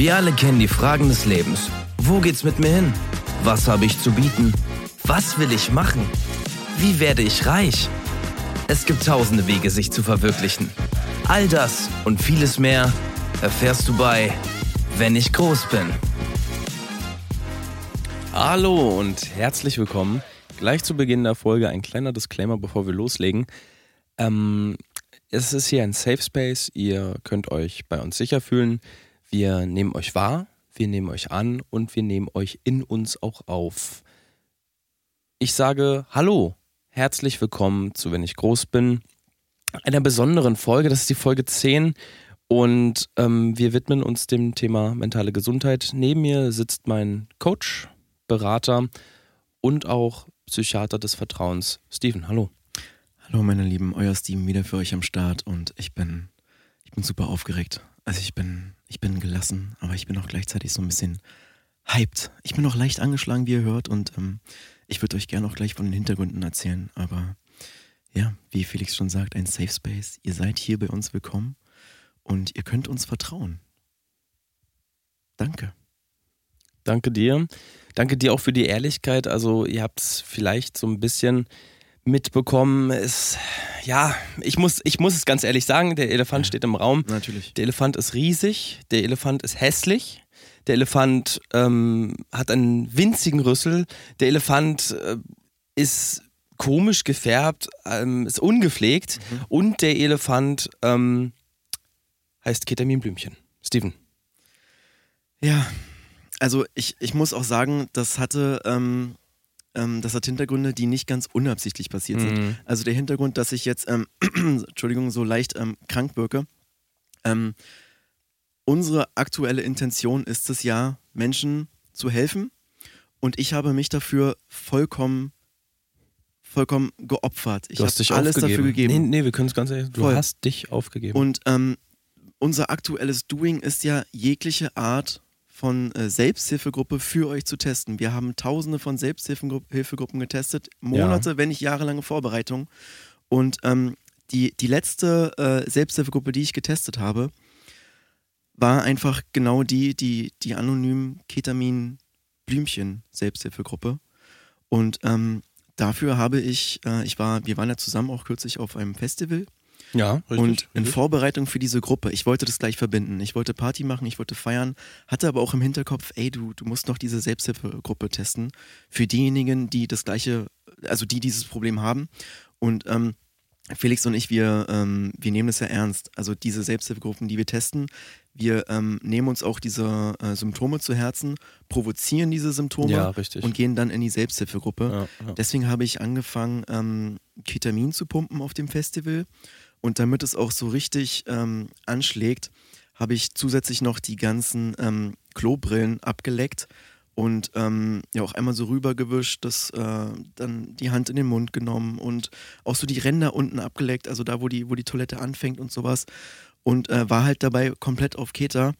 Wir alle kennen die Fragen des Lebens. Wo geht's mit mir hin? Was habe ich zu bieten? Was will ich machen? Wie werde ich reich? Es gibt tausende Wege, sich zu verwirklichen. All das und vieles mehr erfährst du bei Wenn ich groß bin. Hallo und herzlich willkommen. Gleich zu Beginn der Folge ein kleiner Disclaimer, bevor wir loslegen. Ähm, es ist hier ein Safe Space. Ihr könnt euch bei uns sicher fühlen. Wir nehmen euch wahr, wir nehmen euch an und wir nehmen euch in uns auch auf. Ich sage Hallo, herzlich willkommen zu Wenn ich groß bin. Einer besonderen Folge, das ist die Folge 10 und ähm, wir widmen uns dem Thema mentale Gesundheit. Neben mir sitzt mein Coach, Berater und auch Psychiater des Vertrauens, Steven. Hallo. Hallo meine Lieben, euer Steven wieder für euch am Start und ich bin, ich bin super aufgeregt. Also ich bin, ich bin gelassen, aber ich bin auch gleichzeitig so ein bisschen hyped. Ich bin auch leicht angeschlagen, wie ihr hört und ähm, ich würde euch gerne auch gleich von den Hintergründen erzählen, aber ja, wie Felix schon sagt, ein Safe Space. Ihr seid hier bei uns willkommen und ihr könnt uns vertrauen. Danke. Danke dir. Danke dir auch für die Ehrlichkeit. Also ihr habt es vielleicht so ein bisschen mitbekommen. Es, ja, ich muss, ich muss es ganz ehrlich sagen, der Elefant ja, steht im Raum. Natürlich. Der Elefant ist riesig, der Elefant ist hässlich. Der Elefant ähm, hat einen winzigen Rüssel. Der Elefant äh, ist komisch gefärbt, ähm, ist ungepflegt. Mhm. Und der Elefant ähm, heißt Ketaminblümchen. Steven. Ja, also ich, ich muss auch sagen, das hatte ähm, ähm, das hat Hintergründe, die nicht ganz unabsichtlich passiert sind. Mhm. Also der Hintergrund, dass ich jetzt, ähm, Entschuldigung, so leicht ähm, krank wirke. Ähm, unsere aktuelle Intention ist es ja, Menschen zu helfen. Und ich habe mich dafür vollkommen vollkommen geopfert. Ich habe alles aufgegeben. dafür gegeben. Nee, nee wir können es ganz ehrlich, du Voll. hast dich aufgegeben. Und ähm, unser aktuelles Doing ist ja jegliche Art von äh, Selbsthilfegruppe für euch zu testen. Wir haben tausende von Selbsthilfegruppen getestet, Monate, ja. wenn nicht jahrelange Vorbereitung. Und ähm, die, die letzte äh, Selbsthilfegruppe, die ich getestet habe, war einfach genau die, die, die anonymen Ketamin-Blümchen-Selbsthilfegruppe. Und ähm, dafür habe ich, äh, ich war, wir waren ja zusammen auch kürzlich auf einem Festival ja, richtig. Und in Vorbereitung für diese Gruppe, ich wollte das gleich verbinden. Ich wollte Party machen, ich wollte feiern, hatte aber auch im Hinterkopf, ey, du, du musst noch diese Selbsthilfegruppe testen. Für diejenigen, die das gleiche, also die dieses Problem haben. Und ähm, Felix und ich, wir, ähm, wir nehmen das ja ernst. Also diese Selbsthilfegruppen, die wir testen, wir ähm, nehmen uns auch diese äh, Symptome zu Herzen, provozieren diese Symptome ja, und gehen dann in die Selbsthilfegruppe. Ja, ja. Deswegen habe ich angefangen, ähm, Ketamin zu pumpen auf dem Festival und damit es auch so richtig ähm, anschlägt, habe ich zusätzlich noch die ganzen ähm, Klobrillen abgeleckt und ähm, ja auch einmal so rübergewischt, das äh, dann die Hand in den Mund genommen und auch so die Ränder unten abgeleckt, also da, wo die, wo die Toilette anfängt und sowas. Und äh, war halt dabei komplett auf Keter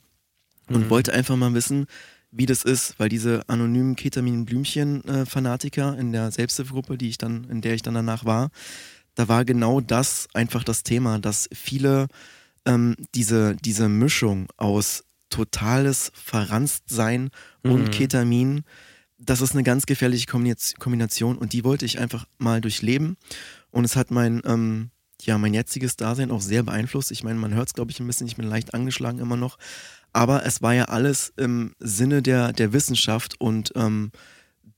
und mhm. wollte einfach mal wissen, wie das ist, weil diese anonymen Ketamin-Blümchen-Fanatiker äh, in der Selbsthilfegruppe, die ich dann, in der ich dann danach war, da war genau das einfach das Thema, dass viele ähm, diese, diese Mischung aus totales Verranstsein und mhm. Ketamin, das ist eine ganz gefährliche Kombination und die wollte ich einfach mal durchleben. Und es hat mein, ähm, ja, mein jetziges Dasein auch sehr beeinflusst. Ich meine, man hört es, glaube ich, ein bisschen, ich bin leicht angeschlagen immer noch. Aber es war ja alles im Sinne der, der Wissenschaft und ähm,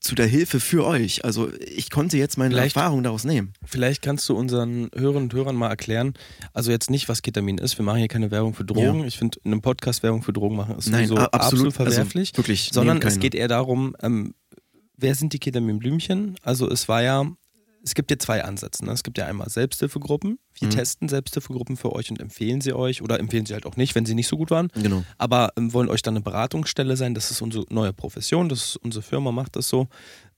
zu der Hilfe für euch. Also ich konnte jetzt meine vielleicht, Erfahrung daraus nehmen. Vielleicht kannst du unseren Hörern und Hörern mal erklären, also jetzt nicht, was Ketamin ist. Wir machen hier keine Werbung für Drogen. Ja. Ich finde, in einem Podcast Werbung für Drogen machen ist Nein, sowieso absolut, absolut also verwerflich. Also wirklich, sondern es geht eher darum, ähm, wer sind die Ketaminblümchen? Also es war ja es gibt ja zwei Ansätze. Ne? Es gibt ja einmal Selbsthilfegruppen. Wir mhm. testen Selbsthilfegruppen für euch und empfehlen sie euch oder empfehlen sie halt auch nicht, wenn sie nicht so gut waren. Genau. Aber ähm, wollen euch dann eine Beratungsstelle sein. Das ist unsere neue Profession. Das ist, unsere Firma macht das so.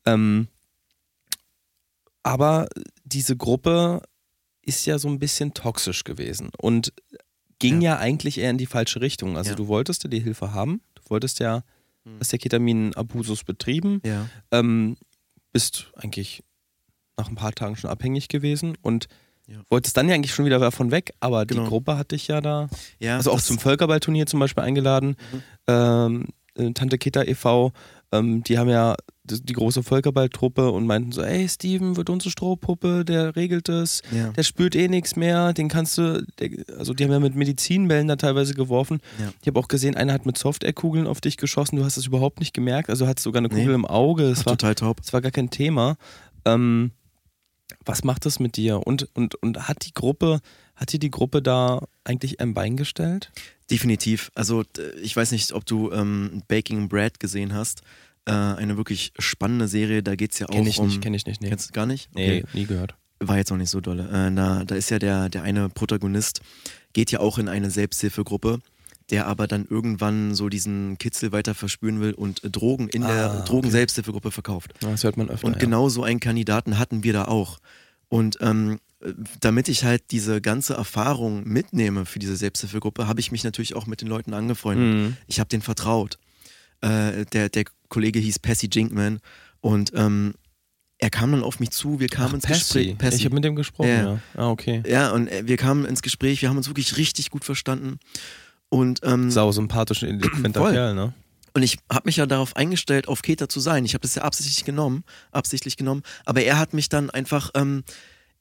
Ähm, aber diese Gruppe ist ja so ein bisschen toxisch gewesen und ging ja, ja eigentlich eher in die falsche Richtung. Also ja. du wolltest ja die Hilfe haben. Du wolltest ja, mhm. hast ja Ketamin-Abusus betrieben. Ja. Ähm, bist eigentlich nach ein paar Tagen schon abhängig gewesen und Ja. Wolltest dann ja eigentlich schon wieder davon weg, aber genau. die Gruppe hatte ich ja da. Ja, also auch zum Völkerballturnier zum Beispiel eingeladen. Mhm. Ähm, äh, Tante Kita e.V., ähm, die haben ja die große Völkerballtruppe und meinten so, ey Steven, wird unsere Strohpuppe, der regelt es, ja. der spürt eh nichts mehr, den kannst du, der, also die haben ja mit Medizinbällen da teilweise geworfen. Ja. Ich habe auch gesehen, einer hat mit Softair-Kugeln auf dich geschossen, du hast es überhaupt nicht gemerkt, also hattest sogar eine Kugel nee. im Auge. Ach, war total taub. Das war gar kein Thema. Ähm, was macht das mit dir? Und, und, und hat die Gruppe, hat dir die Gruppe da eigentlich ein Bein gestellt? Definitiv. Also ich weiß nicht, ob du ähm, Baking Bread gesehen hast. Äh, eine wirklich spannende Serie. Da geht es ja auch kenn ich um. Nicht, kenn ich nicht, nee. Kennst du gar nicht? Okay. Nee, nie gehört. War jetzt auch nicht so dolle. Äh, na, da ist ja der, der eine Protagonist, geht ja auch in eine Selbsthilfegruppe der aber dann irgendwann so diesen Kitzel weiter verspüren will und Drogen in ah, der Drogen-Selbsthilfegruppe verkauft. Das hört man öfter. Und genau so einen Kandidaten hatten wir da auch. Und ähm, damit ich halt diese ganze Erfahrung mitnehme für diese Selbsthilfegruppe, habe ich mich natürlich auch mit den Leuten angefreundet. Mhm. Ich habe denen vertraut. Äh, der, der Kollege hieß Passy Jinkman und ähm, er kam dann auf mich zu, wir kamen Ach, ins Passy. Gespräch. Passy. Ich habe mit dem gesprochen, ja. ja. Ah, okay. Ja, und äh, wir kamen ins Gespräch, wir haben uns wirklich richtig gut verstanden. Und, ähm, Sau sympathisch und eloquenter Kerl, ne? Und ich habe mich ja darauf eingestellt, auf Keter zu sein. Ich habe das ja absichtlich genommen, absichtlich genommen. Aber er hat mich dann einfach ähm,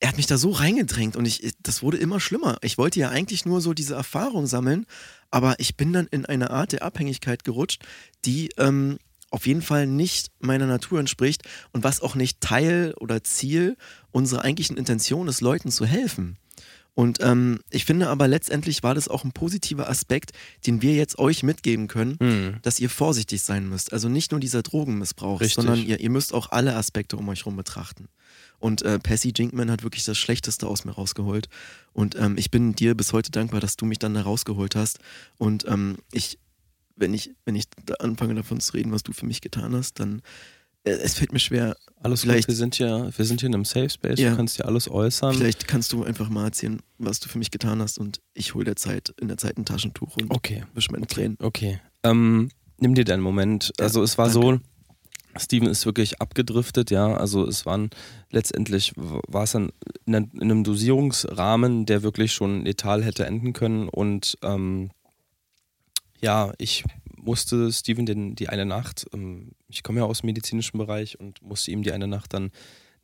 er hat mich da so reingedrängt und ich, das wurde immer schlimmer. Ich wollte ja eigentlich nur so diese Erfahrung sammeln, aber ich bin dann in eine Art der Abhängigkeit gerutscht, die ähm, auf jeden Fall nicht meiner Natur entspricht und was auch nicht Teil oder Ziel unserer eigentlichen Intention ist, Leuten zu helfen. Und ähm, ich finde aber letztendlich war das auch ein positiver Aspekt, den wir jetzt euch mitgeben können, mhm. dass ihr vorsichtig sein müsst. Also nicht nur dieser Drogenmissbrauch, Richtig. sondern ihr, ihr müsst auch alle Aspekte um euch herum betrachten. Und äh, Passy Jinkman hat wirklich das Schlechteste aus mir rausgeholt. Und ähm, ich bin dir bis heute dankbar, dass du mich dann da rausgeholt hast. Und ähm, ich, wenn ich, wenn ich da anfange davon zu reden, was du für mich getan hast, dann es fällt mir schwer. Alles vielleicht, gut, wir sind ja, wir sind hier in einem Safe Space, ja, du kannst dir alles äußern. Vielleicht kannst du einfach mal erzählen, was du für mich getan hast und ich hole der Zeit in der Zeit ein Taschentuch und okay. wische meine. Tränen. Okay. Ähm, nimm dir deinen Moment. Ja, also es war danke. so, Steven ist wirklich abgedriftet, ja. Also es waren letztendlich war es dann in einem Dosierungsrahmen, der wirklich schon letal hätte enden können. Und ähm, ja, ich musste Steven den, die eine Nacht, ähm, ich komme ja aus dem medizinischen Bereich und musste ihm die eine Nacht dann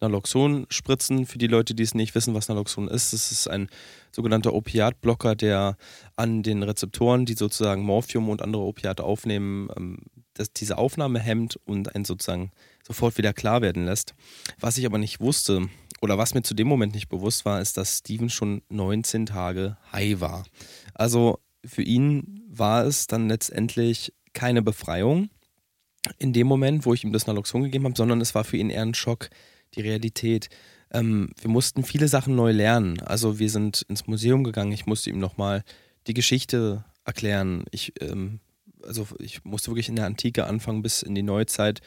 Naloxon spritzen. Für die Leute, die es nicht wissen, was Naloxon ist, es ist ein sogenannter Opiatblocker, der an den Rezeptoren, die sozusagen Morphium und andere Opiate aufnehmen, ähm, das, diese Aufnahme hemmt und einen sozusagen sofort wieder klar werden lässt. Was ich aber nicht wusste oder was mir zu dem Moment nicht bewusst war, ist, dass Steven schon 19 Tage high war. Also für ihn war es dann letztendlich keine Befreiung in dem Moment, wo ich ihm das Naloxon gegeben habe, sondern es war für ihn eher ein Schock, die Realität. Ähm, wir mussten viele Sachen neu lernen. Also wir sind ins Museum gegangen, ich musste ihm nochmal die Geschichte erklären. Ich ähm, also ich musste wirklich in der Antike anfangen bis in die Neuzeit.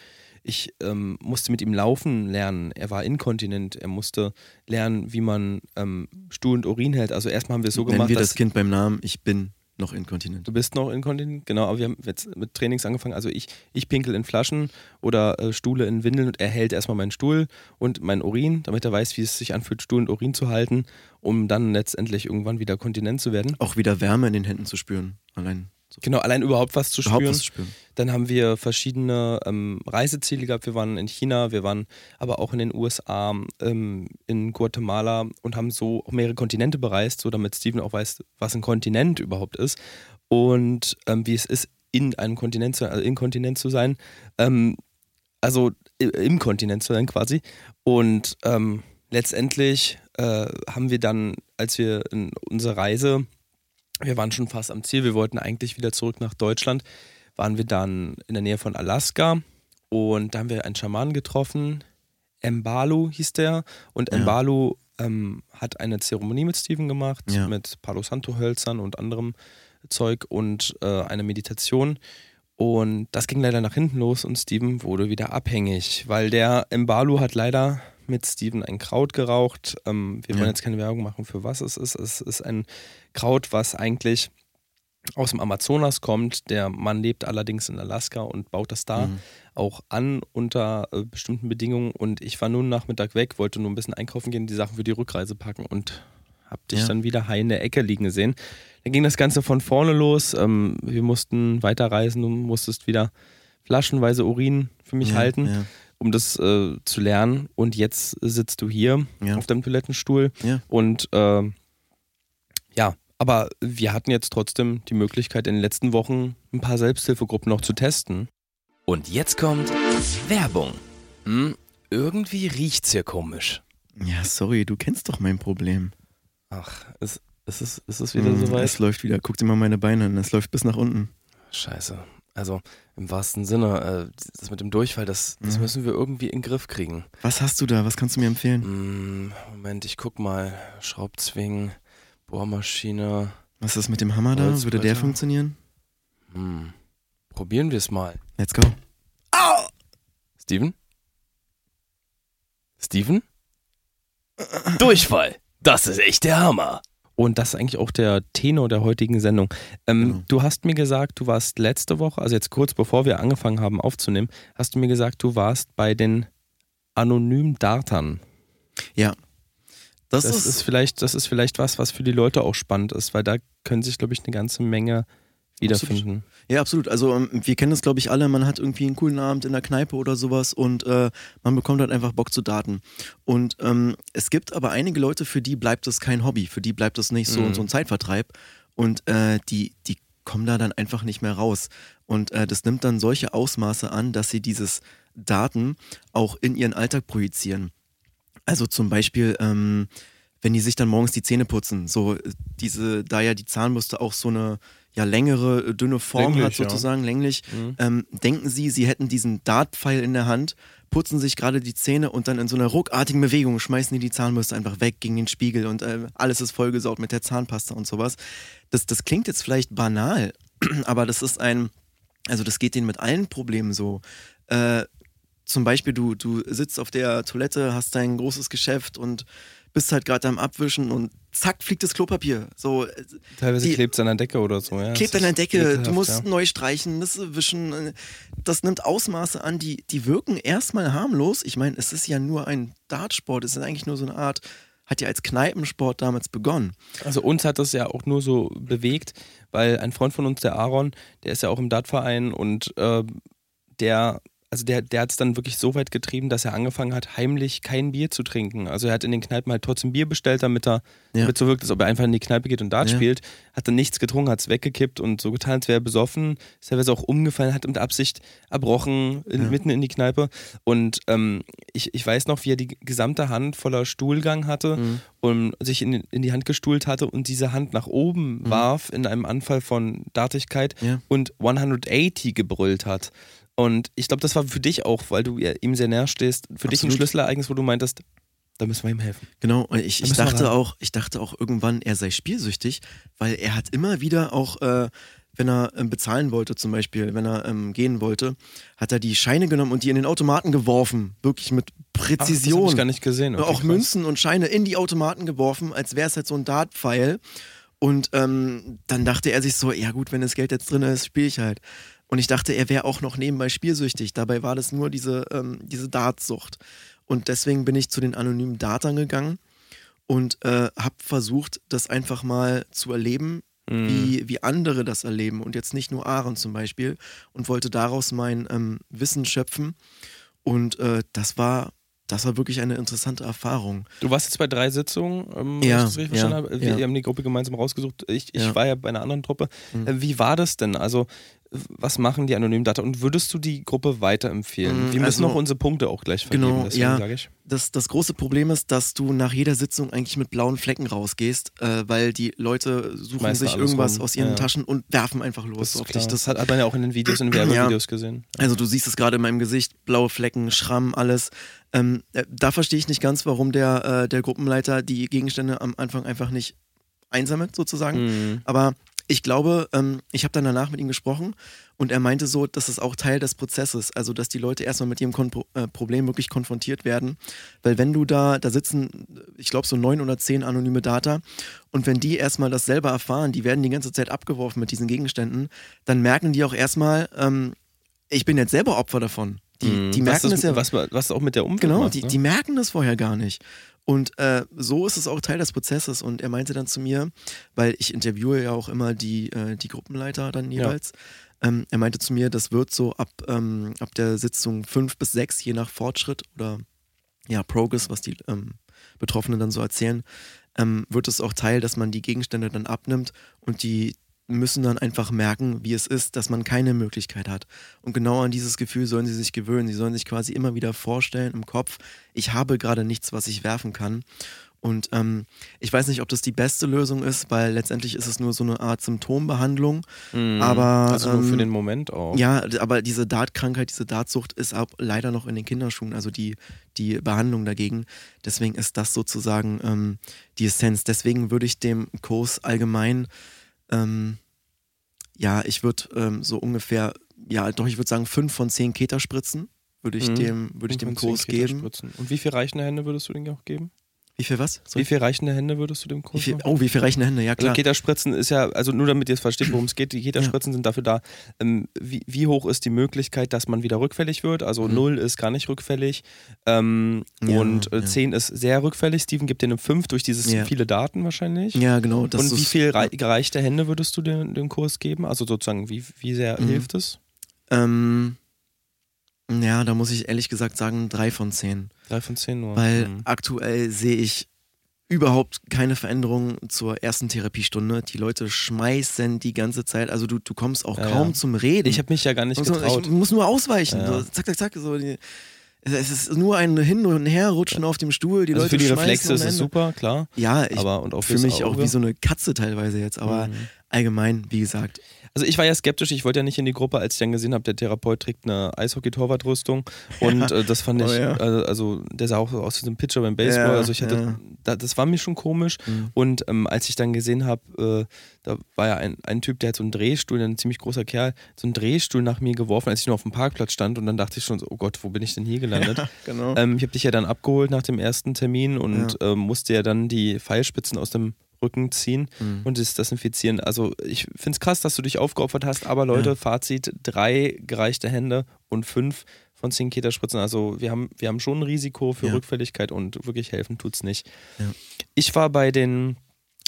Ich ähm, musste mit ihm laufen lernen. Er war inkontinent. Er musste lernen, wie man ähm, Stuhl und Urin hält. Also erstmal haben wir es so Nennen gemacht. wir das Kind beim Namen. Ich bin noch inkontinent. Du bist noch inkontinent, genau. Aber wir haben jetzt mit Trainings angefangen. Also ich, ich pinkel in Flaschen oder äh, Stuhle in Windeln und er hält erstmal meinen Stuhl und meinen Urin, damit er weiß, wie es sich anfühlt, Stuhl und Urin zu halten, um dann letztendlich irgendwann wieder kontinent zu werden. Auch wieder Wärme in den Händen zu spüren. Allein so. Genau, allein überhaupt was zu überhaupt spüren. Was zu spüren. Dann haben wir verschiedene ähm, Reiseziele gehabt. Wir waren in China, wir waren aber auch in den USA, ähm, in Guatemala und haben so auch mehrere Kontinente bereist, so damit Steven auch weiß, was ein Kontinent überhaupt ist und ähm, wie es ist, in einem Kontinent zu, also inkontinent zu sein. Ähm, also im Kontinent zu sein quasi. Und ähm, letztendlich äh, haben wir dann, als wir in unsere Reise wir waren schon fast am Ziel. Wir wollten eigentlich wieder zurück nach Deutschland. Waren wir dann in der Nähe von Alaska und da haben wir einen Schamanen getroffen. Mbalu hieß der. Und ja. Mbalu ähm, hat eine Zeremonie mit Steven gemacht, ja. mit Palo Santo-Hölzern und anderem Zeug und äh, eine Meditation. Und das ging leider nach hinten los und Steven wurde wieder abhängig, weil der Mbalu hat leider mit Steven ein Kraut geraucht. Ähm, wir wollen ja. jetzt keine Werbung machen, für was es ist. Es ist ein Kraut, was eigentlich aus dem Amazonas kommt. Der Mann lebt allerdings in Alaska und baut das da mhm. auch an unter äh, bestimmten Bedingungen. Und ich war nun Nachmittag weg, wollte nur ein bisschen einkaufen gehen, die Sachen für die Rückreise packen und hab dich ja. dann wieder high in der Ecke liegen gesehen. Dann ging das Ganze von vorne los. Ähm, wir mussten weiterreisen. Du musstest wieder flaschenweise Urin für mich ja, halten, ja. Um das äh, zu lernen. Und jetzt sitzt du hier auf deinem Toilettenstuhl und äh, ja, aber wir hatten jetzt trotzdem die Möglichkeit, in den letzten Wochen ein paar Selbsthilfegruppen noch zu testen. Und jetzt kommt Werbung. Hm, irgendwie riecht's hier komisch. Ja, sorry, du kennst doch mein Problem. Ach, ist, ist, es, ist es wieder mm, soweit? Es läuft wieder. Guck dir mal meine Beine an. Es läuft bis nach unten. Scheiße. Also im wahrsten Sinne, äh, das mit dem Durchfall, das, das mhm. müssen wir irgendwie in den Griff kriegen. Was hast du da? Was kannst du mir empfehlen? Mm, Moment, ich guck mal. Schraubzwingen. Bohrmaschine. Was ist mit dem Hammer da? Würde der funktionieren? Hm. Probieren wir es mal. Let's go. Au! Steven? Steven? Durchfall. Das ist echt der Hammer. Und das ist eigentlich auch der Tenor der heutigen Sendung. Ähm, genau. Du hast mir gesagt, du warst letzte Woche, also jetzt kurz bevor wir angefangen haben aufzunehmen, hast du mir gesagt, du warst bei den anonymen Dartern. Ja, das, das ist, ist, vielleicht, das ist vielleicht was, was für die Leute auch spannend ist, weil da können sich, glaube ich, eine ganze Menge wiederfinden. Absolut. Ja, absolut. Also ähm, wir kennen das, glaube ich, alle. Man hat irgendwie einen coolen Abend in der Kneipe oder sowas und äh, man bekommt halt einfach Bock zu daten. Und ähm, es gibt aber einige Leute, für die bleibt es kein Hobby, für die bleibt es nicht so, mhm. so ein Zeitvertreib. Und äh, die, die kommen da dann einfach nicht mehr raus. Und äh, das nimmt dann solche Ausmaße an, dass sie dieses Daten auch in ihren Alltag projizieren. Also zum Beispiel, ähm, wenn die sich dann morgens die Zähne putzen, so diese, da ja die Zahnbürste auch so eine ja längere, dünne Form länglich, hat, sozusagen, ja. länglich, mhm. ähm, denken sie, sie hätten diesen Dartpfeil in der Hand, putzen sich gerade die Zähne und dann in so einer ruckartigen Bewegung schmeißen die die Zahnbürste einfach weg gegen den Spiegel und äh, alles ist vollgesaugt mit der Zahnpasta und sowas. Das, das klingt jetzt vielleicht banal, aber das ist ein, also das geht denen mit allen Problemen so. Äh, zum Beispiel, du, du sitzt auf der Toilette, hast dein großes Geschäft und bist halt gerade am Abwischen und zack, fliegt das Klopapier. So, äh, Teilweise klebt es an der Decke oder so, ja. Klebt an der Decke, du musst ja. neu streichen, das wischen. Das nimmt Ausmaße an, die, die wirken erstmal harmlos. Ich meine, es ist ja nur ein Dartsport, es ist eigentlich nur so eine Art, hat ja als Kneipensport damals begonnen. Also uns hat das ja auch nur so bewegt, weil ein Freund von uns, der Aaron, der ist ja auch im Dartverein und äh, der also der, der hat es dann wirklich so weit getrieben, dass er angefangen hat, heimlich kein Bier zu trinken. Also er hat in den Kneipen halt trotzdem Bier bestellt, damit er ja. damit so wirkt, als ob er einfach in die Kneipe geht und Dart ja. spielt. Hat dann nichts getrunken, hat es weggekippt und so getan, als wäre er besoffen. Ist teilweise auch umgefallen, hat mit Absicht erbrochen, in, ja. mitten in die Kneipe. Und ähm, ich, ich weiß noch, wie er die gesamte Hand voller Stuhlgang hatte mhm. und sich in, in die Hand gestuhlt hatte und diese Hand nach oben mhm. warf in einem Anfall von Dartigkeit und 180 gebrüllt hat. Und ich glaube, das war für dich auch, weil du ihm sehr näher stehst, für Absolut. dich ein Schlüsselereignis, wo du meintest, da müssen wir ihm helfen. Genau, und ich, ich dachte auch, ich dachte auch irgendwann, er sei spielsüchtig, weil er hat immer wieder auch, äh, wenn er ähm, bezahlen wollte, zum Beispiel, wenn er ähm, gehen wollte, hat er die Scheine genommen und die in den Automaten geworfen. Wirklich mit Präzision. Ach, das ich gar nicht gesehen. Okay, auch krass. Münzen und Scheine in die Automaten geworfen, als wäre es halt so ein Dartpfeil. Und ähm, dann dachte er sich so, ja gut, wenn das Geld jetzt drin ist, spiele ich halt. Und ich dachte, er wäre auch noch nebenbei spielsüchtig. Dabei war das nur diese, ähm, diese Dartsucht. Und deswegen bin ich zu den anonymen Datern gegangen und äh, habe versucht, das einfach mal zu erleben, mhm. wie, wie andere das erleben. Und jetzt nicht nur Aaron zum Beispiel. Und wollte daraus mein ähm, Wissen schöpfen. Und äh, das war das war wirklich eine interessante Erfahrung. Du warst jetzt bei drei Sitzungen, ähm, ja, ich das richtig ja, verstanden habe. Wir ja. haben die Gruppe gemeinsam rausgesucht. Ich, ich ja. war ja bei einer anderen Truppe. Mhm. Äh, wie war das denn? Also was machen die anonymen Data und würdest du die Gruppe weiterempfehlen? Mm, Wir müssen also, noch unsere Punkte auch gleich vergeben, genau, ja, Das, das große Problem ist, dass du nach jeder Sitzung eigentlich mit blauen Flecken rausgehst, äh, weil die Leute suchen Meister sich irgendwas rum. aus ihren ja. Taschen und werfen einfach los das auf dich. Das hat, hat, man ja auch in den Videos, in den Werbevideos ja. gesehen. Also du siehst es gerade in meinem Gesicht, blaue Flecken, Schramm, alles. Ähm, äh, da verstehe ich nicht ganz, warum der, äh, der Gruppenleiter die Gegenstände am Anfang einfach nicht einsammelt, sozusagen. Mhm. Aber ich glaube, ähm, ich habe dann danach mit ihm gesprochen und er meinte so, dass es auch Teil des Prozesses, also dass die Leute erstmal mit ihrem Kon äh, Problem wirklich konfrontiert werden, weil wenn du da, da sitzen, ich glaube so neun oder zehn anonyme Data und wenn die erstmal das selber erfahren, die werden die ganze Zeit abgeworfen mit diesen Gegenständen, dann merken die auch erstmal, ähm, ich bin jetzt selber Opfer davon. Die, Mhm. die merken was das, ja. Was, was auch mit der Umwelt Genau, macht, die, ne? die merken das vorher gar nicht. Und äh, so ist es auch Teil des Prozesses. Und er meinte dann zu mir, weil ich interviewe ja auch immer die, äh, die Gruppenleiter dann jeweils. Ähm, er meinte zu mir, das wird so ab, ähm, ab der Sitzung fünf bis sechs, je nach Fortschritt oder ja, Progress, was die ähm, Betroffenen dann so erzählen, ähm, wird es auch Teil, dass man die Gegenstände dann abnimmt und die müssen dann einfach merken, wie es ist, dass man keine Möglichkeit hat. Und genau an dieses Gefühl sollen sie sich gewöhnen. Sie sollen sich quasi immer wieder vorstellen im Kopf, ich habe gerade nichts, was ich werfen kann. Und ähm, ich weiß nicht, ob das die beste Lösung ist, weil letztendlich ist es nur so eine Art Symptombehandlung. Mhm. aber, Also nur für ähm, den Moment auch. Ja, aber diese Dartkrankheit, diese Dartsucht ist auch leider noch in den Kinderschuhen, also die, die Behandlung dagegen. Deswegen ist das sozusagen ähm, die Essenz. Deswegen würde ich dem Kurs allgemein, ähm, ja, ich würde ähm, so ungefähr, ja, doch, ich würde sagen, fünf von zehn Keterspritzen würde ich Mhm. dem, würde ich dem Kurs geben. Und wie viel reichende Hände würdest du dem auch geben? Wie viel was? Sorry. Wie viel reichende Hände würdest du dem Wie Kurs viel, machen? oh, wie viel reichen Hände? Ja, Also klar. Keterspritzen ist ja, also nur damit ihr es versteht, worum es geht, die Keterspritzen sind dafür da, ähm, wie, wie hoch ist die Möglichkeit, dass man wieder rückfällig wird? Also Mhm. 0 ist gar nicht rückfällig ähm, Ja, und äh, ja. 10 ist sehr rückfällig. Steven gibt dir eine 5 durch dieses Ja. viele Daten wahrscheinlich. ja, genau. Und wie viel rei gereichte Hände würdest du dem, dem Kurs geben? Also sozusagen, wie, wie sehr Mhm. hilft es? Ähm, ja, da muss ich ehrlich gesagt sagen, drei von zehn. 3 von 10 nur. Weil Mhm. aktuell sehe ich überhaupt keine Veränderung zur ersten Therapiestunde. Die Leute schmeißen die ganze Zeit. Also du, du kommst auch Ja, kaum ja. zum Reden. Ich habe mich ja gar nicht nur- getraut. ich muss nur ausweichen. Ja. So, zack, zack, zack. So, die, es ist nur ein Hin- und Herrutschen auf dem Stuhl. Die also Leute für die Reflexe ist es super, klar. Ja, ich aber und auch fühle fürs mich auch wie so eine Katze teilweise jetzt. Aber Mhm. allgemein, wie gesagt. Also ich war ja skeptisch, ich wollte ja nicht in die Gruppe, als ich dann gesehen habe, der Therapeut trägt eine Eishockey-Torwartrüstung und äh, das fand Oh, ich, ja. äh, also der sah auch so aus wie so ein Pitcher beim Baseball, Ja, also ich hatte, ja. da, das war mir schon komisch Mhm. und ähm, als ich dann gesehen habe, äh, da war ja ein, ein Typ, der hat so einen Drehstuhl, ein ziemlich großer Kerl, so einen Drehstuhl nach mir geworfen, als ich nur auf dem Parkplatz stand und dann dachte ich schon so, oh Gott, wo bin ich denn hier gelandet? Genau. Ähm, ich habe dich ja dann abgeholt nach dem ersten Termin und ähm, musste ja dann die Pfeilspitzen aus dem Rücken ziehen Mhm. und es desinfizieren. Also ich finde es krass, dass du dich aufgeopfert hast, aber Leute, Ja. Fazit, drei gereichte Hände und fünf von zehn Keterspritzen. Also wir haben, wir haben schon ein Risiko für Ja. Rückfälligkeit und wirklich helfen tut's nicht. Ja. Ich war bei den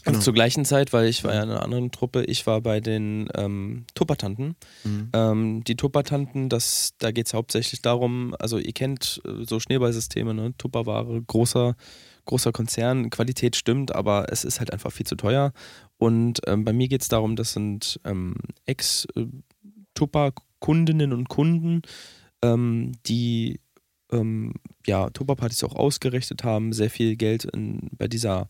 Genau. zur gleichen Zeit, weil ich war ja in einer anderen Truppe, ich war bei den ähm, Tuppertanten. Mhm. Ähm, die Tuppertanten, das, da geht es hauptsächlich darum, also ihr kennt äh, so Schneeballsysteme, ne? Tupperware, großer, großer Konzern, Qualität stimmt, aber es ist halt einfach viel zu teuer. Und ähm, bei mir geht es darum, das sind ähm, Ex-Tupper-Kundinnen und Kunden, ähm, die ähm, ja, Tupperpartys auch ausgerichtet haben, sehr viel Geld in, bei dieser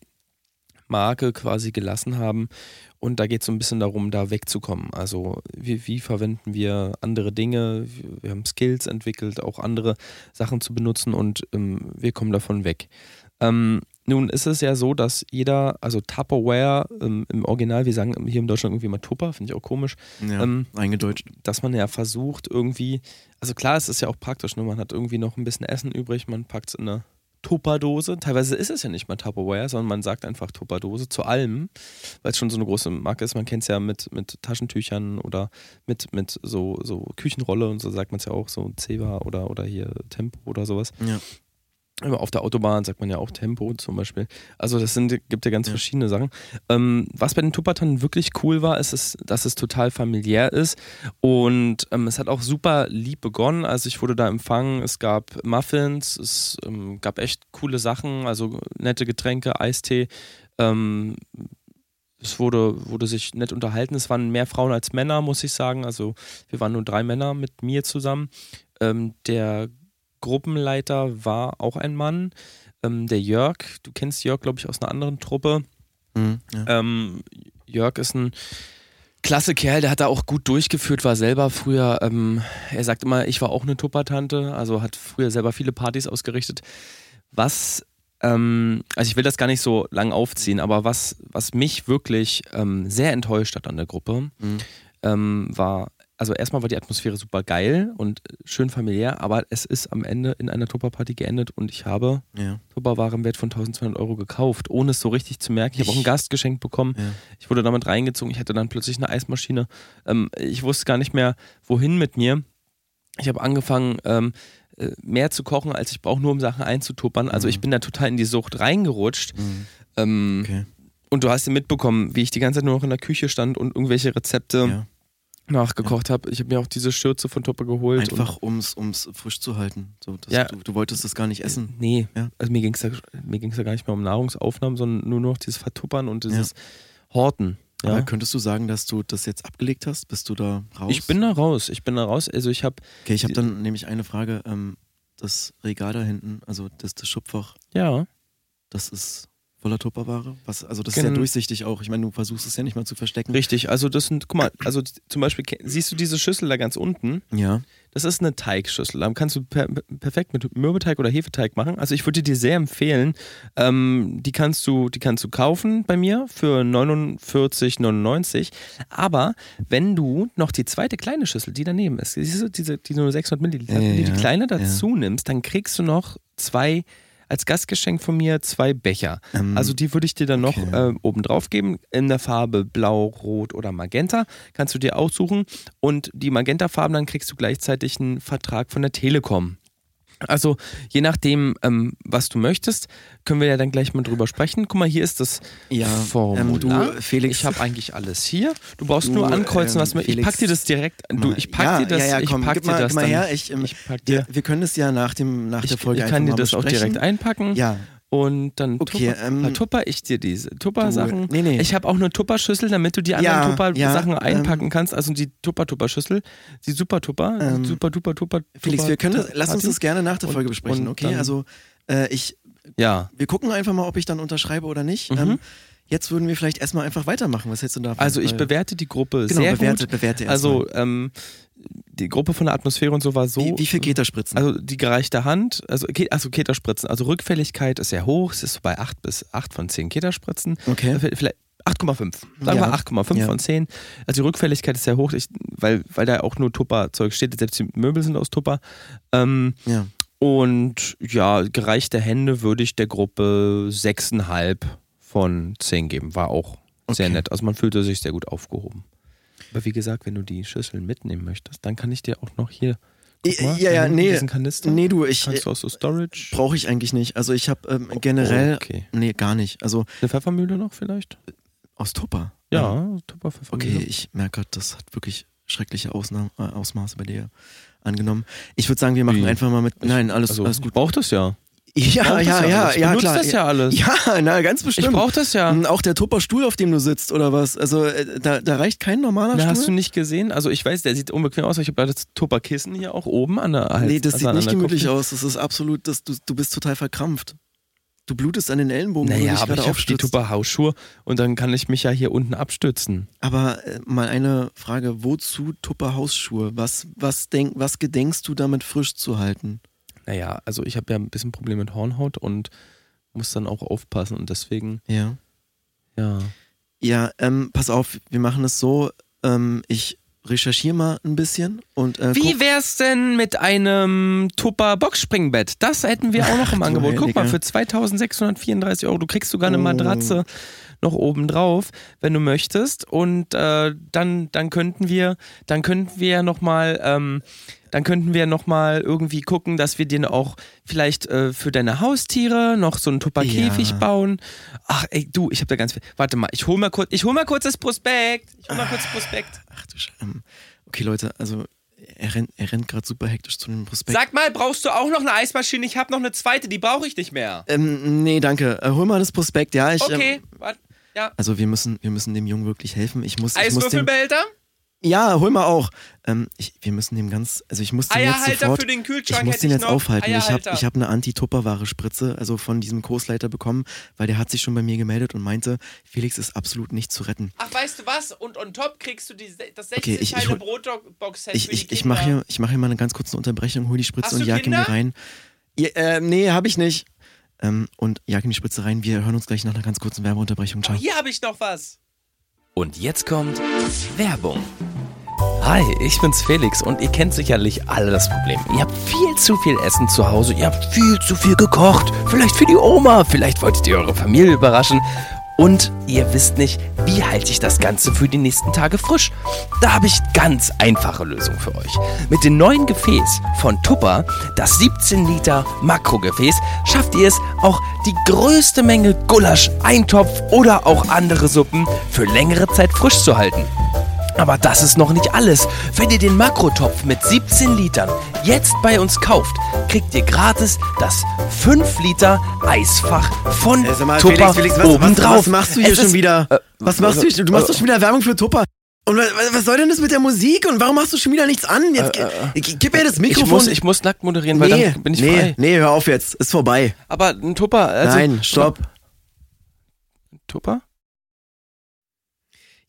Marke quasi gelassen haben. Und da geht es so ein bisschen darum, da wegzukommen. Also wie, wie verwenden wir andere Dinge? Wir- haben Skills entwickelt, auch andere Sachen zu benutzen und ähm, wir kommen davon weg. Ähm, nun ist es ja so, dass jeder, also Tupperware ähm, im Original, wir sagen hier in Deutschland irgendwie mal Tupper, finde ich auch komisch, Ja, ähm, eingedeutscht. dass man ja versucht irgendwie, also klar, es ist ja auch praktisch, ne? man hat irgendwie noch ein bisschen Essen übrig, man packt es in eine Tupperdose. Teilweise ist es ja nicht mal Tupperware, sondern man sagt einfach Tupperdose zu allem, weil es schon so eine große Marke ist. Man kennt es ja mit, mit Taschentüchern oder mit, mit so, so Küchenrolle und so sagt man es ja auch, so Ceva oder, oder hier Tempo oder sowas. Ja. Auf der Autobahn sagt man ja auch Tempo zum Beispiel. Also das sind, gibt ja ganz Ja. verschiedene Sachen. Ähm, was bei den Tuppertannen wirklich cool war, ist, es, dass es total familiär ist und ähm, es hat auch super lieb begonnen. Also ich wurde da empfangen, es gab Muffins, es ähm, gab echt coole Sachen, also nette Getränke, Eistee. Ähm, es wurde, wurde sich nett unterhalten. Es waren mehr Frauen als Männer, muss ich sagen. Also wir waren nur drei Männer mit mir zusammen. Ähm, der Gruppenleiter war auch ein Mann. Ähm, der Jörg, du kennst Jörg, glaube ich, aus einer anderen Truppe. Mhm. Ja. Ähm, Jörg ist ein klasse Kerl, der hat da auch gut durchgeführt, war selber früher, ähm, er sagt immer, ich war auch eine Tuppertante, also hat früher selber viele Partys ausgerichtet. Was ähm, also ich will das gar nicht so lang aufziehen, aber was, was mich wirklich ähm, sehr enttäuscht hat an der Gruppe, mhm. ähm, war, also erstmal war die Atmosphäre super geil und schön familiär, aber es ist am Ende in einer Tupper-Party geendet und ich habe ja. Tupperware im Wert von 1200 Euro gekauft, ohne es so richtig zu merken. Ich habe auch ein Gastgeschenk bekommen. Ja. Ich wurde damit reingezogen. Ich hatte dann plötzlich eine Eismaschine. Ähm, ich wusste gar nicht mehr, wohin mit mir. Ich habe angefangen, ähm, äh, mehr zu kochen, als ich brauche, nur um Sachen einzutuppern. Also mhm. ich bin da total in die Sucht reingerutscht. Mhm. Ähm, okay. Und du hast ja mitbekommen, wie ich die ganze Zeit nur noch in der Küche stand und irgendwelche Rezepte ja. Nachgekocht ja. habe. Ich habe mir auch diese Schürze von Toppe geholt. Einfach um es frisch zu halten. So, ja. du, du, wolltest das gar nicht essen. Nee, ja. also mir ging es da, ja gar nicht mehr um Nahrungsaufnahmen, sondern nur noch dieses Vertuppern und dieses Horten. Ja. Aber könntest du sagen, dass du das jetzt abgelegt hast? Bist du da raus? Ich bin da raus. Ich bin da raus. Also ich habe. Okay, ich habe dann nämlich eine Frage. Ähm, das Regal da hinten, also das, das Schubfach. Ja. Das ist voller Tupperware? Was, also das ist ja durchsichtig auch. Ich meine, du versuchst es ja nicht mal zu verstecken. Richtig, also das sind, guck mal, also zum Beispiel, siehst du diese Schüssel da ganz unten? Ja. Das ist eine Teigschüssel. Da kannst du per perfekt mit Mürbeteig oder Hefeteig machen. Also ich würde dir sehr empfehlen, ähm, die, kannst du, die kannst du kaufen bei mir für 49,99. Aber wenn du noch die zweite kleine Schüssel, die daneben ist, diese, diese die nur 600 Milliliter, ja, wenn du die kleine dazu ja. nimmst, dann kriegst du noch zwei als Gastgeschenk von mir zwei Becher. Ähm, also die würde ich dir dann noch okay. äh, oben drauf geben in der Farbe Blau, Rot oder Magenta. Kannst du dir aussuchen. Und die Magenta-Farben, dann kriegst du gleichzeitig einen Vertrag von der Telekom. Also je nachdem, ähm, was du möchtest, können wir ja dann gleich mal drüber sprechen. Guck mal, hier ist das ja, Formular. Ähm, du, Felix, ich habe eigentlich alles hier. Du brauchst du, nur ankreuzen, ähm, was mir. Ich pack dir das direkt. Du, ich pack ja, dir das. Ja, ja, komm, ich pack gib mal, dir das gib mal her. Ich, ähm, ich pack dir. wir können es ja nach dem nach ich, der Folge Ich kann dir das auch direkt einpacken. Ja. Und dann okay, tupper, ähm, tupper ich dir diese Tupper-Sachen. Nee, nee. Ich habe auch eine Tupper-Schüssel, damit du die anderen ja, Tupper-Sachen ja, einpacken ähm, kannst. Also die Tupper-Tupper-Schüssel, die Super-Tupper, ähm, super duper tupper Felix, wir können das, lass uns das gerne nach der Folge und, besprechen, okay? Dann, also äh, ich, ja. wir gucken einfach mal, ob ich dann unterschreibe oder nicht. Mhm. Ähm, Jetzt würden wir vielleicht erstmal einfach weitermachen. Was hältst du davon? Also ich bewerte die Gruppe genau, sehr bewerte, gut. Bewerte also ähm, die Gruppe von der Atmosphäre und so war so. Wie, wie viel Keterspritzen? Also die gereichte Hand, also, also Keterspritzen. Also Rückfälligkeit ist sehr hoch. Es ist so bei 8 bis 8 von 10 Keterspritzen. Okay. Vielleicht 8,5. Sagen ja. wir 8,5 ja. von 10. Also die Rückfälligkeit ist sehr hoch, ich, weil, weil da auch nur Tupper-Zeug steht. Selbst die Möbel sind aus Tupper. Ähm, ja. Und ja, gereichte Hände würde ich der Gruppe 6,5 von 10 geben. War auch okay. sehr nett. Also man fühlte sich sehr gut aufgehoben. Aber wie gesagt, wenn du die Schüsseln mitnehmen möchtest, dann kann ich dir auch noch hier. Mal, ja, ja, nee. Kanister. Nee, du, ich. Kannst du aus so Storage? Brauche ich eigentlich nicht. Also ich habe ähm, generell. okay. Nee, gar nicht. Also. Eine Pfeffermühle noch vielleicht? Aus Tupper. Ja, ja. Tupper Pfeffermühle. Okay, ich merke gerade, das hat wirklich schreckliche Ausna äh, Ausmaße bei dir angenommen. Ich würde sagen, wir machen wie? einfach mal mit. Nein, alles, also, alles gut. Braucht das ja. Ja, ja, ja, ja, ja, klar. das ja alles. Ja, na, ganz bestimmt. Ich brauch das ja. Auch der Tupper-Stuhl, auf dem du sitzt, oder was? Also, äh, da, da reicht kein normaler na, Stuhl. Hast du nicht gesehen? Also, ich weiß, der sieht unbequem aus, aber ich habe das Tupper-Kissen hier auch oben an der Hals, Nee, das also sieht nicht gemütlich Kopf. aus. Das ist absolut, das, du, du bist total verkrampft. Du blutest an den Ellenbogen, naja, du dich aber ich habe die Tupper-Hausschuhe und dann kann ich mich ja hier unten abstützen. Aber äh, mal eine Frage, wozu Tupper-Hausschuhe? Was, was, denk, was gedenkst du damit frisch zu halten? Naja, also ich habe ja ein bisschen Probleme mit Hornhaut und muss dann auch aufpassen und deswegen. Ja. Ja. Ja, ähm, pass auf, wir machen es so, ähm, ich recherchiere mal ein bisschen und. Äh, Wie wär's denn mit einem Tupper Boxspringbett? Das hätten wir auch noch im Angebot. Guck mal, für 2634 Euro, du kriegst sogar eine oh. Matratze noch oben drauf, wenn du möchtest. Und äh, dann, dann könnten wir, dann könnten wir nochmal ähm, dann könnten wir nochmal irgendwie gucken, dass wir dir auch vielleicht äh, für deine Haustiere noch so einen Tupper-Käfig ja. bauen. Ach, ey, du, ich hab da ganz viel. Warte mal, ich hol mal kurz, ich hol mal kurz das Prospekt. Ich hol mal kurz das Prospekt. Ach du Scheiße. Okay, Leute, also er rennt, er rennt gerade super hektisch zu dem Prospekt. Sag mal, brauchst du auch noch eine Eismaschine? Ich habe noch eine zweite, die brauche ich nicht mehr. Ähm, nee, danke. Äh, hol mal das Prospekt, ja. Ich, okay, ähm, warte. Ja. Also wir müssen, wir müssen dem Jungen wirklich helfen. Ich muss, Eiswürfelbehälter? Ich muss ja, hol mal auch. Ähm, ich, wir müssen dem ganz, also ich muss den Eierhalter jetzt sofort, für den Kühlschrank ich muss den jetzt noch. aufhalten. Ich habe ich hab eine Anti-Tupperware-Spritze, also von diesem Kursleiter bekommen, weil der hat sich schon bei mir gemeldet und meinte, Felix ist absolut nicht zu retten. Ach, weißt du was? Und on top kriegst du die, das 60 okay, ich, Teile Brotbox-Set ich, ich, ich mache hier, mach hier mal eine ganz kurze Unterbrechung, hol die Spritze Hast und jag ihn rein. Ja, äh, nee, habe ich nicht. Ähm, und jag in die Spritze rein. Wir hören uns gleich nach einer ganz kurzen Werbeunterbrechung. Ciao. Oh, hier habe ich noch was. Und jetzt kommt Werbung. Hi, ich bin's Felix und ihr kennt sicherlich alle das Problem. Ihr habt viel zu viel Essen zu Hause, ihr habt viel zu viel gekocht. Vielleicht für die Oma, vielleicht wolltet ihr eure Familie überraschen. Und ihr wisst nicht, wie halte ich das Ganze für die nächsten Tage frisch? Da habe ich ganz einfache Lösung für euch. Mit dem neuen Gefäß von Tupper, das 17 Liter Makrogefäß, schafft ihr es, auch die größte Menge Gulasch, Eintopf oder auch andere Suppen für längere Zeit frisch zu halten. Aber das ist noch nicht alles. Wenn ihr den Makrotopf mit 17 Litern jetzt bei uns kauft, kriegt ihr gratis das 5 Liter Eisfach von Äh, sag mal, Tupper Felix, Felix, was, obendrauf. Was, was machst du hier Es schon ist- wieder? äh, was machst du hier? Du machst doch schon wieder Werbung für Tupper. Und was, soll denn das mit der Musik? Und warum machst du schon wieder nichts an? Jetzt, gib- gib mir das Mikrofon. Ich muss, ich muss nackt moderieren, weil nee, dann bin ich nee, frei. nee, hör auf jetzt. Ist vorbei. Aber ein Tupper, also Nein, stopp. Tupper?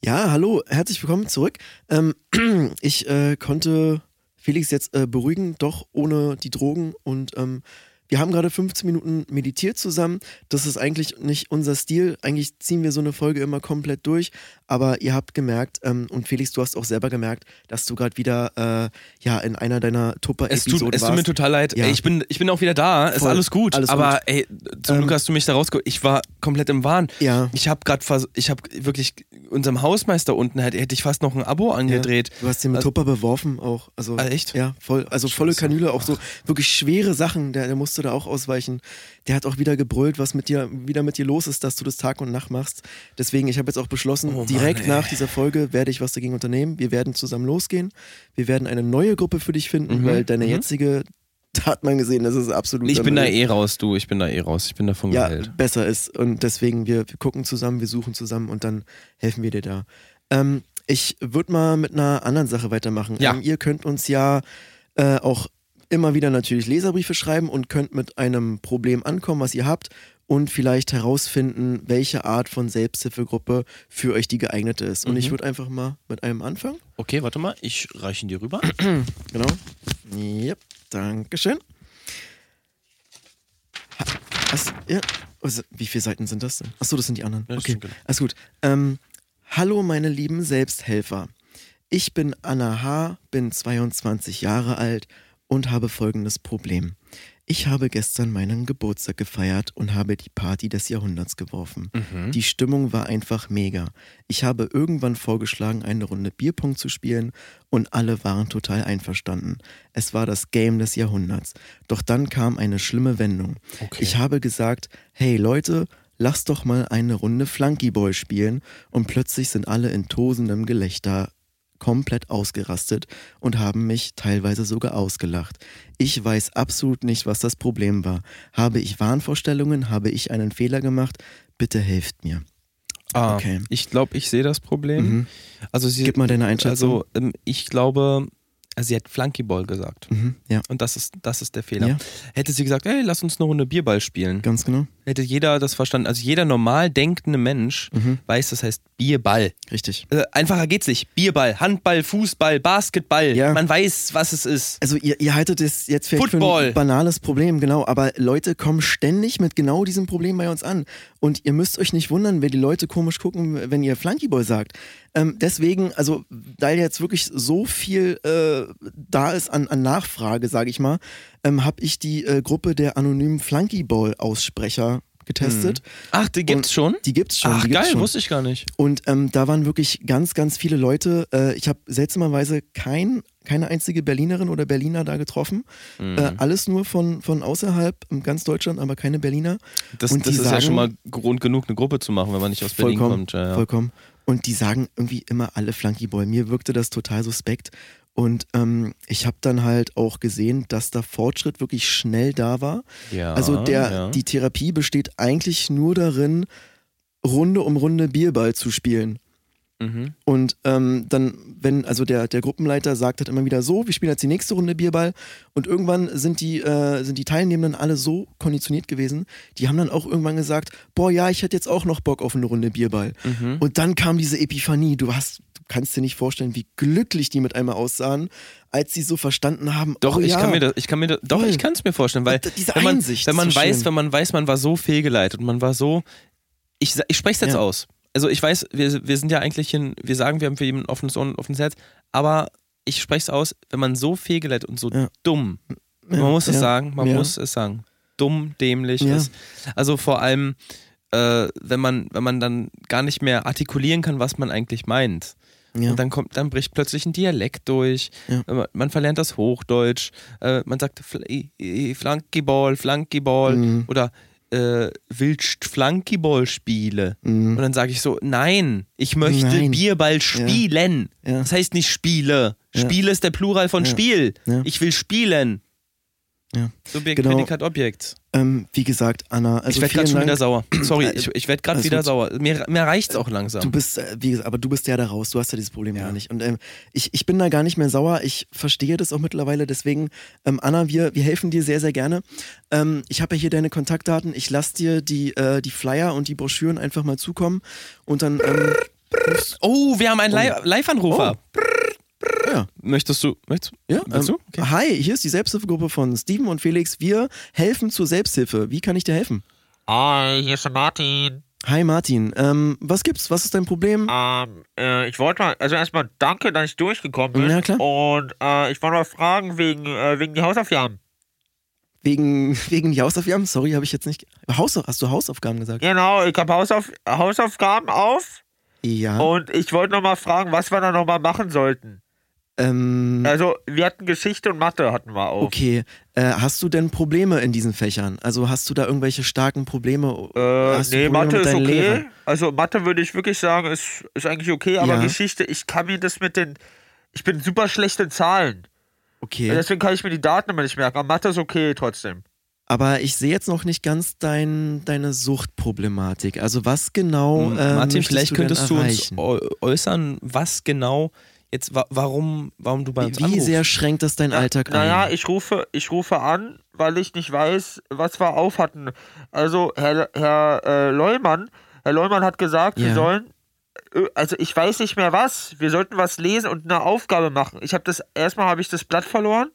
Ja, hallo, herzlich willkommen zurück. Ähm, ich äh, konnte Felix jetzt äh, beruhigen, doch ohne die Drogen. Und ähm, wir haben gerade 15 Minuten meditiert zusammen. Das ist eigentlich nicht unser Stil. Eigentlich ziehen wir so eine Folge immer komplett durch. Aber ihr habt gemerkt, ähm, und Felix, du hast auch selber gemerkt, dass du gerade wieder äh, ja, in einer deiner Tupper-Episoden es tut warst. mir total leid. Ja. Ey, ich, bin, ich bin auch wieder da. Ist Voll. alles gut. Alles aber ey, zum Ähm, Glück hast du mich da rausgeholt. Ich war komplett im Wahn. ja. Ich habe gerade, ich habe wirklich unserem Hausmeister unten hätte, hätte ich fast noch ein Abo angedreht. Du hast den mit Also- Tupper beworfen auch. Also, Ah, echt? Ja, voll. Also volle. Kanüle, auch so wirklich schwere Sachen. Der, der musste da auch ausweichen. Der hat auch wieder gebrüllt, was mit dir wieder mit dir los ist, dass du das Tag und Nacht machst. Deswegen, ich habe jetzt auch beschlossen, Oh Mann, direkt ey. nach dieser Folge werde ich was dagegen unternehmen. Wir werden zusammen losgehen. Wir werden eine neue Gruppe für dich finden, Mhm, weil deine mhm. jetzige, da hat man gesehen, das ist absolut. Ich bin da eh raus, du. Ich bin da eh raus. Ich bin davon ja, geheilt. besser ist. Und deswegen, wir, wir gucken zusammen, wir suchen zusammen und dann helfen wir dir da. Ähm, ich würde mal mit einer anderen Sache weitermachen. Ja. Ähm, ihr könnt uns ja äh, auch immer wieder natürlich Leserbriefe schreiben und könnt mit einem Problem ankommen, was ihr habt und vielleicht herausfinden, welche Art von Selbsthilfegruppe für euch die geeignete ist. Und ich Mhm. würde einfach mal mit einem anfangen. Okay, warte mal. Ich reiche ihn dir rüber. Genau. Yep, Dankeschön. Was, ja, also, wie viele Seiten sind das denn? Achso, das sind die anderen. Ja, okay, genau. alles gut. Ähm, hallo, meine lieben Selbsthelfer. Ich bin Anna H., bin 22 Jahre alt und habe folgendes Problem. Ich habe gestern meinen Geburtstag gefeiert und habe die Party des Jahrhunderts geworfen. Mhm. Die Stimmung war einfach mega. Ich habe irgendwann vorgeschlagen, eine Runde Bierpong zu spielen und alle waren total einverstanden. Es war das Game des Jahrhunderts. Doch dann kam eine schlimme Wendung. Okay. Ich habe gesagt, hey Leute, lasst doch mal eine Runde Flunkyball spielen und plötzlich sind alle in tosendem Gelächter komplett ausgerastet und haben mich teilweise sogar ausgelacht. Ich weiß absolut nicht, was das Problem war. Habe ich Wahnvorstellungen? Habe ich einen Fehler gemacht? Bitte helft mir. Ah, Okay. Ich glaube, ich sehe das Problem. Mhm. Also sie, Gib mal deine Einschätzung. Also ich glaube, also sie hat Flunkyball gesagt. Mhm. Ja, Und das ist, das ist der Fehler. Ja. Hätte sie gesagt, hey, lass uns eine Runde Bierball spielen, ganz genau. hätte jeder das verstanden. Also jeder normal denkende Mensch Mhm. weiß, das heißt Bierball. Richtig. Äh, einfacher geht's nicht. Bierball, Handball, Fußball, Basketball. Ja. Man weiß, was es ist. Also ihr, ihr haltet es jetzt vielleicht für ein banales Problem, genau, aber Leute kommen ständig mit genau diesem Problem bei uns an. Und ihr müsst euch nicht wundern, wenn die Leute komisch gucken, wenn ihr Flunkyball sagt. Ähm, deswegen, also da jetzt wirklich so viel äh, da ist an, an Nachfrage, sage ich mal, ähm, habe ich die äh, Gruppe der anonymen Flunkyball-Aussprecher getestet. Ach, die gibt's Und schon? Die gibt's schon. Ach, gibt's geil, schon. wusste ich gar nicht. Und ähm, da waren wirklich ganz, ganz viele Leute. Äh, ich habe seltsamerweise kein, keine einzige Berlinerin oder Berliner da getroffen. Mhm. Äh, alles nur von, von außerhalb, in ganz Deutschland, aber keine Berliner. Das, das ist ja sagen- schon mal Grund genug, eine Gruppe zu machen, wenn man nicht aus Berlin kommt. Ja, ja. Vollkommen. Und die sagen irgendwie immer alle Flunkyball. Mir wirkte das total suspekt. Und ähm, ich habe dann halt auch gesehen, dass da Fortschritt wirklich schnell da war. Ja, also der, ja. die Therapie besteht eigentlich nur darin, Runde um Runde Bierball zu spielen. Mhm. Und ähm, dann, wenn, also der, der Gruppenleiter sagt halt immer wieder so, wir spielen jetzt die nächste Runde Bierball. Und irgendwann sind die, äh, sind die Teilnehmenden alle so konditioniert gewesen, die haben dann auch irgendwann gesagt, boah, ja, ich hätte jetzt auch noch Bock auf eine Runde Bierball. Mhm. Und dann kam diese Epiphanie, du hast, du kannst dir nicht vorstellen, wie glücklich die mit einmal aussahen, als sie so verstanden haben. Doch, oh, ich ja, kann mir das, ich kann mir das, doch, Voll. ich kann es mir vorstellen, weil diese wenn man, Einsicht wenn man so weiß, schön. wenn man weiß, man war so fehlgeleitet und man war so, ich, ich spreche es jetzt Ja. aus. Also ich weiß, wir, wir sind ja eigentlich in, wir sagen, wir haben für jeden ein offenes Ohr und ein offenes Herz, aber ich spreche es aus, wenn man so fehlgeleitet und so Ja. dumm, man muss es ja, sagen, man ja. muss es sagen, dumm, dämlich ist. Also vor allem, äh, wenn man, wenn man dann gar nicht mehr artikulieren kann, was man eigentlich meint. Und dann kommt, dann bricht plötzlich ein Dialekt durch. Ja. Man, verlernt das Hochdeutsch. Äh, man sagt Fl Flankyball, Flankyball Mhm. oder äh, willst Flankyball spiele? Mhm. Und dann sage ich so, nein, ich möchte Nein. Bierball spielen. Ja. Das heißt nicht Spiele. Ja. Spiele ist der Plural von Ja. Spiel. Ja. Ich will spielen. Ja. Subjekt, Genau. Prädikat, Objekt. Ähm, wie gesagt, Anna, also ich werde gerade schon wieder sauer. Sorry, Äh, ich, ich werde gerade alles wieder sauer. Mir, mir reicht's auch langsam. Du bist, äh, wie gesagt, aber du bist ja da raus, du hast ja dieses Problem Ja. gar nicht. Und ähm, ich, ich bin da gar nicht mehr sauer, ich verstehe das auch mittlerweile, deswegen, ähm, Anna, wir, wir helfen dir sehr, sehr gerne. Ähm, ich habe ja hier deine Kontaktdaten, ich lasse dir die, äh, die Flyer und die Broschüren einfach mal zukommen und dann, ähm, oh, wir haben einen Li- Live-Anrufer. Ja, Möchtest du? Möchtest, ja, willst ähm, du? Okay. Hi, hier ist die Selbsthilfegruppe von Steven und Felix, wir helfen zur Selbsthilfe. Wie kann ich dir helfen? Hi, hier ist der Martin. Hi Martin, ähm, was gibt's, was ist dein Problem? Ähm, äh, ich wollte mal, also erstmal danke, dass ich durchgekommen bin. Ja, klar. Und äh, ich wollte mal fragen wegen, äh, wegen die Hausaufgaben. Wegen, wegen die Hausaufgaben? Sorry, habe ich jetzt nicht. Haus, hast du Hausaufgaben gesagt? Genau, ich habe Hausauf Hausaufgaben auf Ja. und ich wollte noch mal fragen, was wir da noch mal machen sollten. Ähm, Also, wir hatten Geschichte und Mathe hatten wir auf. okay. Äh, hast du denn Probleme in diesen Fächern? Also hast du da irgendwelche starken Probleme? Äh, hast du nee, Probleme Mathe ist okay. Lehrern? Also Mathe würde ich wirklich sagen, ist, ist eigentlich okay, aber Ja. Geschichte, ich kann mir das mit den. Ich bin super schlecht in Zahlen. Okay. Deswegen kann ich mir die Daten immer nicht merken. Aber Mathe ist okay trotzdem. Aber ich sehe jetzt noch nicht ganz dein, deine Suchtproblematik. Also was genau. Hm, äh, Martin, vielleicht du denn könntest du uns äußern, was genau jetzt, wa warum, warum du bei uns Wie anrufst. sehr schränkt das dein Alltag Naja, ein? ich rufe, ich rufe an, weil ich nicht weiß, was wir auf hatten. Also, Herr, Herr äh, Leumann, Herr Leumann hat gesagt, wir Ja. sollen, äh, also ich weiß nicht mehr was, wir sollten was lesen und eine Aufgabe machen. Ich habe das, erstmal habe ich das Blatt verloren,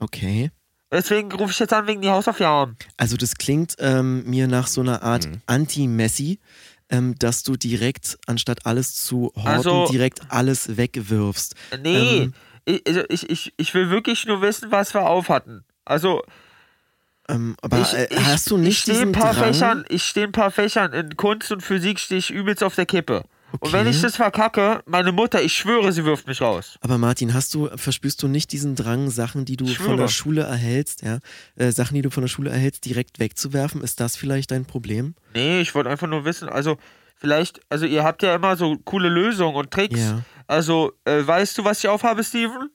Okay. deswegen rufe ich jetzt an wegen die Hausaufgaben. Also das klingt ähm, mir nach so einer Art Mhm. Anti-Messi, ähm, dass du direkt, anstatt alles zu horten, Also- direkt alles wegwirfst. Nee, Ähm. ich, also ich, ich, ich will wirklich nur wissen, was wir auf hatten. Also, Ähm, aber ich, äh, ich, hast du ich nicht stehe diesen ein paar Drang? Fächern, ich stehe ein paar Fächern in Kunst und Physik stehe ich übelst auf der Kippe. Und wenn Okay. ich das verkacke, meine Mutter, ich schwöre, sie wirft mich raus. Aber Martin, hast du, verspürst du nicht diesen Drang, Sachen, die du von der. Schule erhältst, ja, äh, Sachen, die du von der Schule erhältst, direkt wegzuwerfen? Ist das vielleicht dein Problem? Nee, ich wollte einfach nur wissen, also vielleicht, also ihr habt ja immer so coole Lösungen und Tricks. Ja. Also, äh, weißt du, was ich aufhabe, Steven?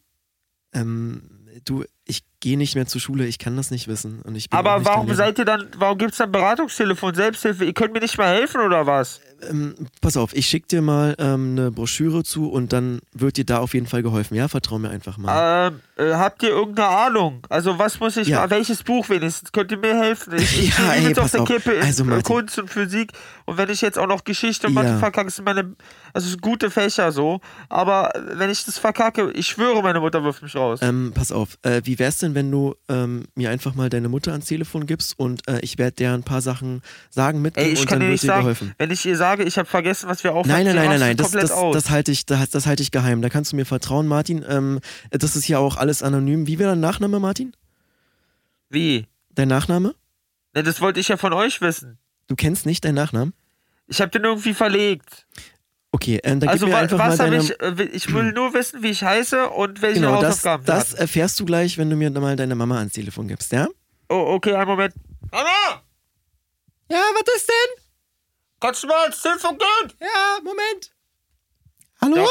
Ähm, du, ich gehe nicht mehr zur Schule, ich kann das nicht wissen. Und ich Aber warum seid ihr dann, warum gibt's dann Beratungstelefon, Selbsthilfe? Ihr könnt mir nicht mal helfen oder was? Ähm, pass auf, ich schicke dir mal ähm, eine Broschüre zu und dann wird dir da auf jeden Fall geholfen. Ja, vertrau mir einfach mal. Ähm, äh, habt ihr irgendeine Ahnung? Also was muss ich Ja. welches Buch wenigstens? Könnt ihr mir helfen? Ich, ich Ja, stehe ey, jetzt auf der auf. Kippe in Also, äh, Martin. Kunst und Physik und wenn ich jetzt auch noch Geschichte und Mathe Ja. verkacke, sind meine, also es sind gute Fächer so, aber wenn ich das verkacke, ich schwöre, meine Mutter wirft mich raus. Ähm, pass auf, äh, wie wär's denn, wenn du ähm, mir einfach mal deine Mutter ans Telefon gibst und äh, ich werde der ein paar Sachen sagen, mitgeben Ey, ich und kann dann dir wird nicht dir sagen, geholfen. wenn ich ihr sage, ich habe vergessen, was wir aufhaben, Nein, nein, nein, nein, nein, das, das, das halte ich, das, das halte ich geheim. Da kannst du mir vertrauen, Martin. Ähm, das ist ja auch alles anonym. Wie wäre dein Nachname, Martin? Wie? Dein Nachname? Ne, das wollte ich ja von euch wissen. Du kennst nicht deinen Nachnamen? Ich habe den irgendwie verlegt. Okay, ähm, dann also gib mir wa einfach mal was habe deine... ich, äh, will- ich will nur wissen, wie ich heiße und welche Genau, das, Hausaufgaben das hatten. erfährst du gleich, wenn du mir mal deine Mama ans Telefon gibst, ja? Oh, okay, einen Moment. Mama! Ja, was ist denn? Kannst du mal ins Telefon gehen? Ja, Moment. Hallo? Ja.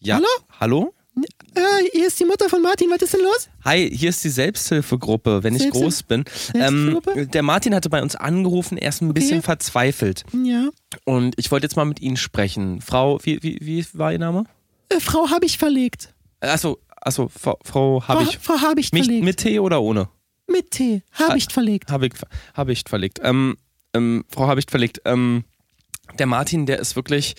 Ja. Hallo? Hallo? Äh, hier ist die Mutter von Martin. Was ist denn los? Hi, hier ist die Selbsthilfegruppe, wenn ich Selbsthil- groß bin. Ähm, Selbsthilfegruppe? der Martin hatte bei uns angerufen, er ist ein bisschen verzweifelt. Ja. Und ich wollte jetzt mal mit Ihnen sprechen. Frau, wie, wie, wie war Ihr Name? Äh, Frau habe ich verlegt. Achso, achso, Frau, Frau habe ich. Frau habe ich verlegt. mit T oder ohne? Mit T. Habe ich verlegt. Habe ich, hab ich verlegt. Ähm, ähm, Frau Habicht verlegt. Ähm, der Martin, der ist wirklich,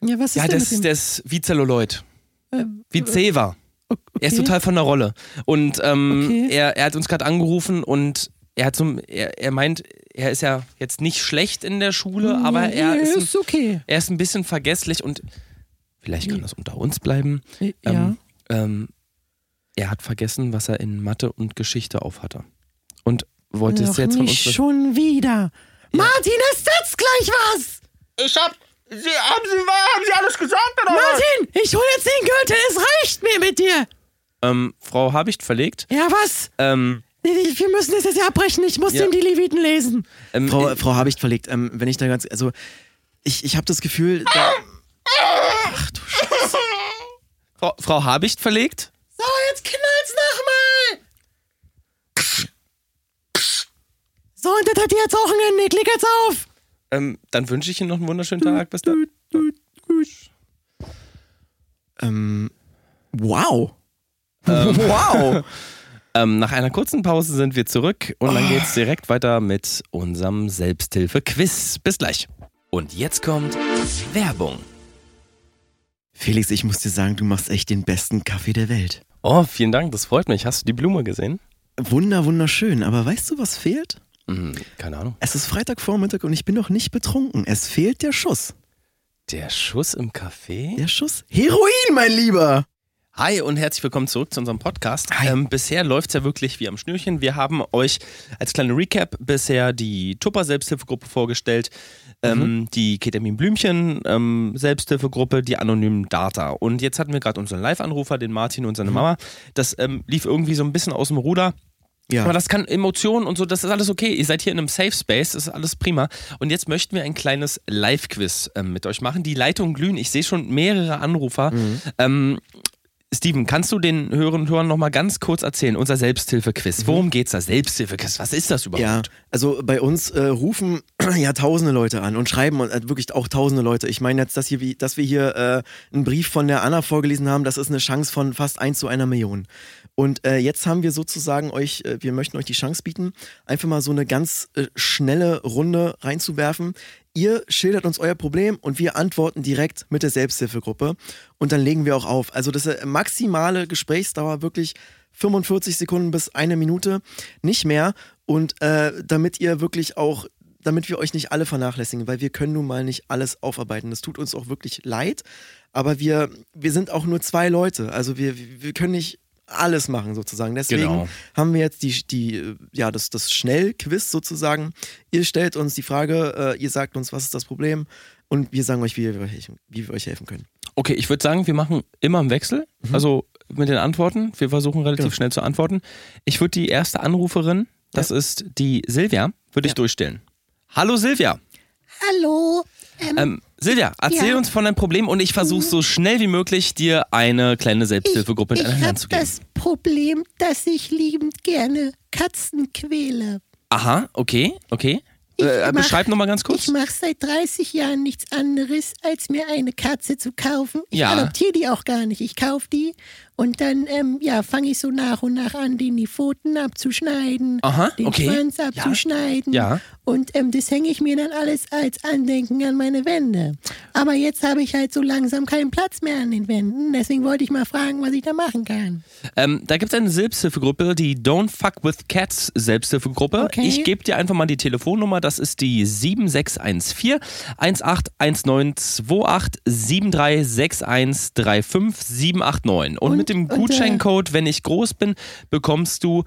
Ja, was ist Ja, denn das, mit dem? das ist wie Zelluloid. Ähm, Wie Zewa. okay. Er ist total von der Rolle. Und ähm, Okay. er, er hat uns gerade angerufen und er hat zum, er, er meint, er ist ja jetzt nicht schlecht in der Schule, aber er ja, ist, ein, ist okay. er ist ein bisschen vergesslich und vielleicht kann das unter uns bleiben. Ja. Ähm, ähm, er hat vergessen, was er in Mathe und Geschichte aufhatte. Und wollte es Doch jetzt von nicht uns. schon wieder. Martin, es setzt gleich was! Ich hab. Sie, haben, Sie, haben Sie alles gesagt, oder? was? Martin, ich hol jetzt den Gürtel, es reicht mir mit dir! Ähm, Frau Habicht verlegt. Ja, was? Ähm, Wir müssen das jetzt abbrechen, ich muss Ja. den die Leviten lesen. ähm, Frau, äh, Frau Habicht verlegt, ähm, wenn ich da ganz, also ich, ich habe das Gefühl, da, ach du Scheiße. Frau, Frau Habicht verlegt. So, jetzt knallt's nochmal! So, und das hat die jetzt auch ein Ende. Klick jetzt auf! Ähm, dann wünsche ich Ihnen noch einen wunderschönen Tag. Bis dann. Ähm, wow. wow. Ähm, nach einer kurzen Pause sind wir zurück und dann geht's direkt weiter mit unserem Selbsthilfe-Quiz. Bis gleich. Und jetzt kommt Werbung. Felix, ich muss dir sagen, du machst echt den besten Kaffee der Welt. Oh, vielen Dank, das freut mich. Hast du die Blume gesehen? Wunder, wunderschön, aber weißt du, was fehlt? Hm, keine Ahnung. Es ist Freitagvormittag und ich bin noch nicht betrunken. Es fehlt der Schuss. Der Schuss im Café? Der Schuss? Heroin, mein Lieber! Hi und herzlich willkommen zurück zu unserem Podcast. Ähm, bisher läuft's ja wirklich wie am Schnürchen. Wir haben euch als kleine Recap bisher die Tupper Selbsthilfegruppe vorgestellt, ähm, die Ketamin Blümchen ähm, Selbsthilfegruppe, die anonymen Data. Und jetzt hatten wir gerade unseren Live-Anrufer, den Martin und seine Mama. Das ähm, lief irgendwie so ein bisschen aus dem Ruder. Ja. Aber das kann Emotionen und so, das ist alles okay. Ihr seid hier in einem Safe Space, das ist alles prima. Und jetzt möchten wir ein kleines Live-Quiz ähm, mit euch machen. Die Leitungen glühen, ich sehe schon mehrere Anrufer. Ähm, Steven, kannst du den Hörern und Hörern nochmal ganz kurz erzählen, unser Selbsthilfe-Quiz? Worum geht's da? Selbsthilfe-Quiz, was ist das überhaupt? Ja, also bei uns äh, rufen ja tausende Leute an und schreiben und, äh, wirklich auch tausende Leute. Ich meine jetzt, dass, hier, wie, dass wir hier äh, einen Brief von der Anna vorgelesen haben, das ist eine Chance von fast 1 zu einer Million. Und äh, jetzt haben wir sozusagen euch, äh, wir möchten euch die Chance bieten, einfach mal so eine ganz äh, schnelle Runde reinzuwerfen. Ihr schildert uns euer Problem und wir antworten direkt mit der Selbsthilfegruppe und dann legen wir auch auf. Also das ist maximale Gesprächsdauer wirklich 45 Sekunden bis eine Minute, nicht mehr. Und äh, damit ihr wirklich auch, damit wir euch nicht alle vernachlässigen, weil wir können nun mal nicht alles aufarbeiten. Das tut uns auch wirklich leid, aber wir, wir sind auch nur zwei Leute. Also wir, wir können nicht alles machen sozusagen. Deswegen Genau. haben wir jetzt die, die ja, das, das Schnellquiz sozusagen. Ihr stellt uns die Frage, äh, ihr sagt uns, was ist das Problem und wir sagen euch, wie wir, euch- wie wir euch helfen können. Okay, ich würde sagen, wir machen immer im Wechsel. Also mit den Antworten. Wir versuchen relativ Genau. schnell zu antworten. Ich würde die erste Anruferin, das ist die Silvia, würde ich Ja. durchstellen. Hallo Silvia. Hallo. Ähm, Ähm, Silvia, erzähl Ja. uns von deinem Problem und ich versuche so schnell wie möglich dir eine kleine Selbsthilfegruppe in ich deine habe Hand zu geben. das Problem, dass ich liebend gerne Katzen quäle. Aha, okay, okay. Ich Äh, mach- beschreib nochmal ganz kurz. Ich mache seit 30 Jahren nichts anderes, als mir eine Katze zu kaufen. Ich Ja. adoptiere die auch gar nicht. Ich kaufe die und dann ähm, ja, fange ich so nach und nach an, denen die Pfoten abzuschneiden, Aha, den okay. Schwanz Ja. abzuschneiden. Ja. Und ähm, das hänge ich mir dann alles als Andenken an meine Wände. Aber jetzt habe ich halt so langsam keinen Platz mehr an den Wänden. Deswegen wollte ich mal fragen, was ich da machen kann. Ähm, da gibt es eine Selbsthilfegruppe, die Don't Fuck with Cats Selbsthilfegruppe. Okay. Ich gebe dir einfach mal die Telefonnummer. Das ist die 7614 181928 7361 35789. Und, Und- mit dem äh, Gutscheincode, wenn ich groß bin, bekommst du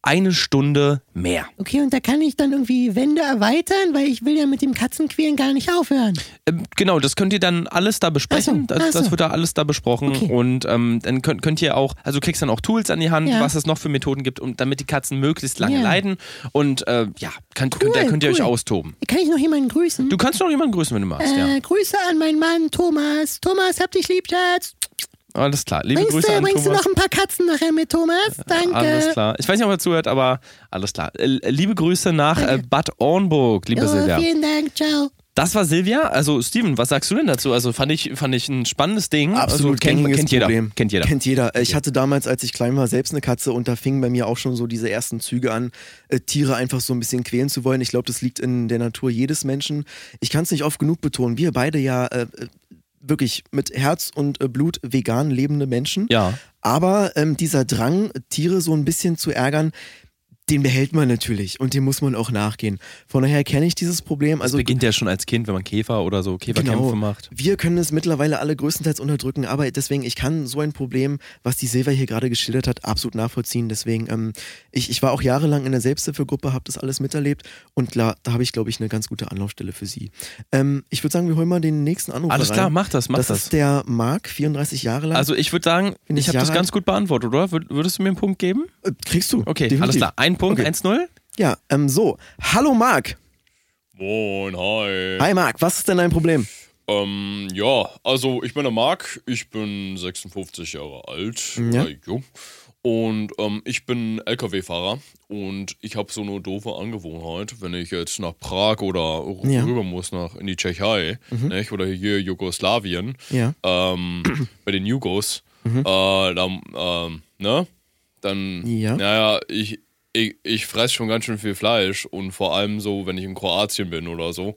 eine Stunde mehr. Okay, und da kann ich dann irgendwie Wände erweitern, weil ich will ja mit dem Katzenquälen gar nicht aufhören. Ähm, genau, das könnt ihr dann alles da besprechen. Ach so, das, ach so. das wird da alles da besprochen. Okay. Und ähm, dann könnt, könnt ihr auch, also du kriegst dann auch Tools an die Hand, Ja. was es noch für Methoden gibt, um, damit die Katzen möglichst lange Ja. leiden. Und äh, ja, könnt, könnt, ihr- Cool, könnt ihr euch cool. austoben. Kann ich noch jemanden grüßen? Du kannst noch jemanden grüßen, wenn du magst, äh, ja. Grüße an meinen Mann Thomas. Thomas, hab dich lieb, Schatz. Alles klar. Liebe Bringst, Grüße du, an bringst du Thomas. noch ein paar Katzen nachher mit, Thomas? Danke. Alles klar. Ich weiß nicht, ob er zuhört, aber alles klar. Äh, liebe Grüße nach äh, Bad Ornburg, liebe Jo, Silvia. vielen Dank, ciao. Das war Silvia. Also Steven, was sagst du denn dazu? Also fand ich, fand ich ein spannendes Ding. Absolut also, kennt, kennt jeder. Problem. Kennt jeder. Kennt jeder. Ich hatte damals, als ich klein war, selbst eine Katze und da fingen bei mir auch schon so diese ersten Züge an, äh, Tiere einfach so ein bisschen quälen zu wollen. Ich glaube, das liegt in der Natur jedes Menschen. Ich kann es nicht oft genug betonen. Wir beide ja äh, wirklich mit Herz und äh, Blut vegan lebende Menschen. Ja. Aber ähm, dieser Drang, Tiere so ein bisschen zu ärgern, den behält man natürlich und dem muss man auch nachgehen. Von daher kenne ich dieses Problem. Also Das beginnt ja schon als Kind, wenn man Käfer oder so Käferkämpfe Genau. macht. Wir können es mittlerweile alle größtenteils unterdrücken, aber deswegen, ich kann so ein Problem, was die Silva hier gerade geschildert hat, absolut nachvollziehen. Deswegen, ähm, ich, ich war auch jahrelang in der Selbsthilfegruppe, habe das alles miterlebt und klar, da habe ich, glaube ich, eine ganz gute Anlaufstelle für Sie. Ähm, ich würde sagen, wir holen mal den nächsten Anruf Alles rein. klar, mach das, mach das. das. ist der Marc, 34 Jahre lang. Also ich würde sagen, Bin ich ich habe das ganz gut beantwortet, oder? Wür- Würdest du mir einen Punkt geben? Äh, kriegst du. Okay, definitiv. alles klar. Ein Punkt, Okay. 1-0. Ja, ähm, so. Hallo Marc. Moin, hi. Hi Marc, was ist denn dein Problem? Ähm, ja, also ich bin der Marc, ich bin 56 Jahre alt, Ja. äh, und ähm, ich bin LKW-Fahrer und ich habe so eine doofe Angewohnheit, wenn ich jetzt nach Prag oder r- Ja. Mhm. rüber muss nach in die Tschechei nicht, oder hier Jugoslawien Ja. ähm, bei den Jugos, Mhm. äh, dann, ähm, ne, dann, Ja. naja, ich, ich, ich fresse schon ganz schön viel Fleisch und vor allem so, wenn ich in Kroatien bin oder so,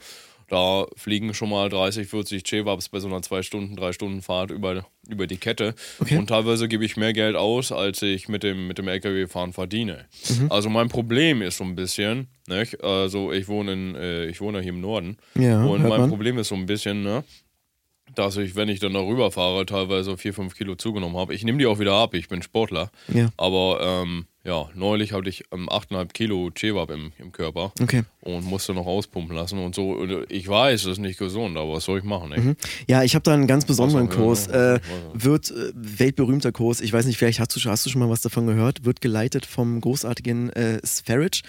da fliegen schon mal 30, 40 Cevapes bei so einer 2 Stunden, 3 Stunden Fahrt über, über die Kette. Okay. Und teilweise gebe ich mehr Geld aus, als ich mit dem, mit dem LKW-Fahren verdiene. Mhm. Also mein Problem ist so ein bisschen, nicht? also ich wohne, in, äh, ich wohne hier im Norden Ja, und mein man. Problem ist so ein bisschen, ne? dass ich, wenn ich dann darüber fahre, teilweise 4, 5 Kilo zugenommen habe. Ich nehme die auch wieder ab, ich bin Sportler. Ja. Aber ähm, ja, neulich hatte ich ähm, 8,5 Kilo Cevap im, im Körper Okay. und musste noch auspumpen lassen und so. Und Ich weiß, das ist nicht gesund, aber was soll ich machen? Ey? Ja, ich habe da einen ganz besonderen Was Kurs. Äh, wird äh, weltberühmter Kurs. Ich weiß nicht, vielleicht hast du, schon- hast du schon mal was davon gehört. Wird geleitet vom großartigen äh, Sferich.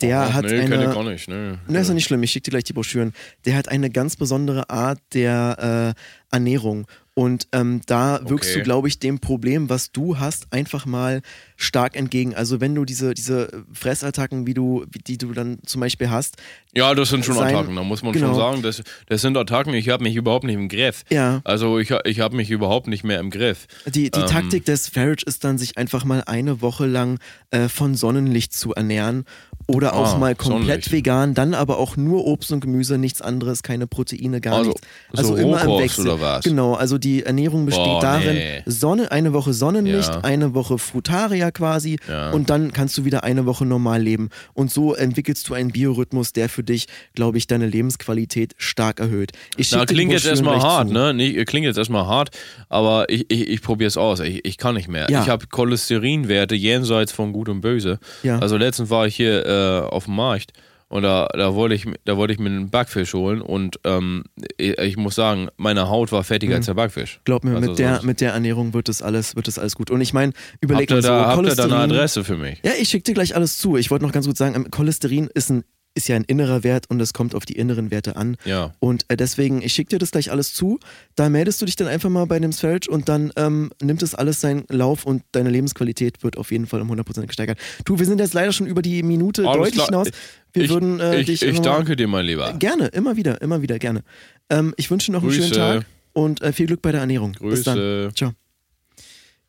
Der Ach, hat nee, eine. kenne ich gar nicht. Nee. Ne, ist ja nicht schlimm, ich schicke dir gleich die Broschüren. Der hat eine ganz besondere Art der äh, Ernährung. Und ähm, da wirkst Okay. du, glaube ich, dem Problem, was du hast, einfach mal stark entgegen. Also wenn du diese, diese Fressattacken, wie du, die du dann zum Beispiel hast, Ja, das sind schon Sein- Attacken, da muss man genau. schon sagen. Das, das sind Attacken, ich habe mich überhaupt nicht im Griff. Ja. Also ich, ich habe mich überhaupt nicht mehr im Griff. Die, die Ähm. Taktik des Farage ist dann, sich einfach mal eine Woche lang äh, von Sonnenlicht zu ernähren oder auch Ah, mal komplett Sonnenlicht. vegan, dann aber auch nur Obst und Gemüse, nichts anderes, keine Proteine, gar Also, nichts. Also so immer im Rohkost Wechsel. oder was? Genau, also die Ernährung besteht Boah, darin, nee. Sonne, eine Woche Sonnenlicht, Ja. eine Woche Frutaria quasi Ja. und dann kannst du wieder eine Woche normal leben. Und so entwickelst du einen Biorhythmus, der für dich, glaube ich, deine Lebensqualität stark erhöht. Ich Na, die klingt jetzt erstmal hart, zu. ne? Nicht, klingt jetzt erstmal hart, aber ich, ich, ich probiere es aus. Ich, ich kann nicht mehr. Ja. Ich habe Cholesterinwerte jenseits von Gut und Böse. Also letztens war ich hier äh, auf dem Markt und da, da, wollte ich, da wollte ich mir einen Backfisch holen und ähm, ich, muss sagen, meine Haut war fettiger als der Backfisch. Glaub mir, Also mit, der, mit der Ernährung wird das alles, wird das alles gut. Und ich meine, überleg Habt mal so, da, habt ihr da eine Cholesterin- Adresse für mich? Ja, ich schicke dir gleich alles zu. Ich wollte noch ganz gut sagen, ähm, Cholesterin ist, ein, ist ja ein innerer Wert und es kommt auf die inneren Werte an. Ja. Und äh, deswegen, ich schicke dir das gleich alles zu. Da meldest du dich dann einfach mal bei dem Sferich und dann ähm, nimmt es alles seinen Lauf und deine Lebensqualität wird auf jeden Fall um 100% gesteigert. Du, wir sind jetzt leider schon über die Minute Alles deutlich klar. hinaus. Wir ich, würden äh, ich, dich ich danke dir, mein Lieber. Gerne, immer wieder, immer wieder, gerne. Ähm, ich wünsche dir noch einen schönen Grüße. Tag und äh, viel Glück bei der Ernährung. Bis dann. Grüße. Ciao.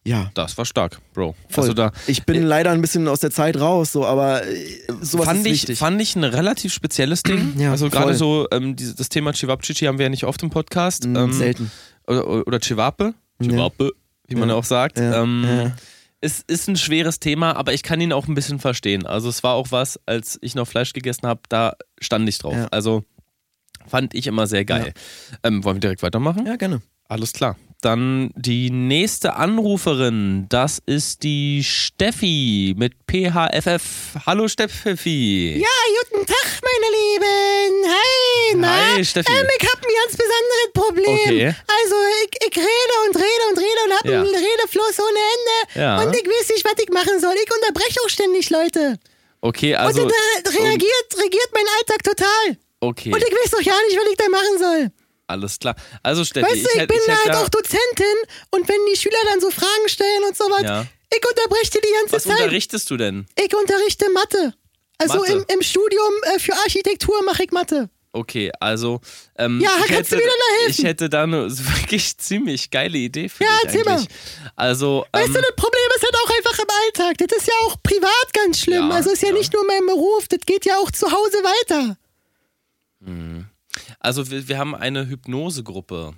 Ja. Das war stark, Bro. Voll. Also da ich bin leider ein bisschen aus der Zeit raus, so, aber äh, sowas fand ist ich, wichtig. fand ich ein relativ spezielles Ding. Ja, also gerade so ähm, dieses, das Thema Chivapchichi haben wir ja nicht oft im Podcast. Mm, ähm, Selten. Oder, oder Chivape, Chivappe. wie man Ja. auch sagt. Ja, Ähm, ja. Es ist ein schweres Thema, aber ich kann ihn auch ein bisschen verstehen. Also es war auch was, als ich noch Fleisch gegessen habe, da stand ich drauf. Ja. Also fand ich immer sehr geil. Ähm, wollen wir direkt weitermachen? Ja, gerne. Alles klar. Dann die nächste Anruferin, das ist die Steffi mit PHFF. Hallo Steffi. Ja, guten Tag, meine Lieben. Hi, na? Hi, Steffi. Ähm, ich hab ein ganz besonderes Problem. Okay. Also, ich, ich rede und rede und rede und hab Ja. einen Redefluss ohne Ende. Ja. Und ich weiß nicht, was ich machen soll. Ich unterbreche auch ständig Leute. Okay, also. und dann reagiert, reagiert mein Alltag total. Okay, Und ich weiß doch gar nicht, was ich da machen soll. Alles klar. Also Steffi, weißt du, ich, hätt- bin hätt halt auch Dozentin und wenn die Schüler dann so Fragen stellen und sowas, Ja. ich unterbreche die die ganze Was Zeit. unterrichtest du denn? Ich unterrichte Mathe. Also Mathe. Im, im Studium äh, für Architektur mache ich Mathe. Okay, also. Ähm, Ja, ich kannst du hätte? Ich hätte da eine wirklich ziemlich geile Idee für Ja, dich erzähl mal. eigentlich. Also, Weißt ähm, du, das Problem ist halt auch einfach im Alltag. Das ist ja auch privat ganz schlimm. Ja, also ist ja, ja. nicht nur mein Beruf, das geht ja auch zu Hause weiter. Also wir, wir haben eine Hypnosegruppe,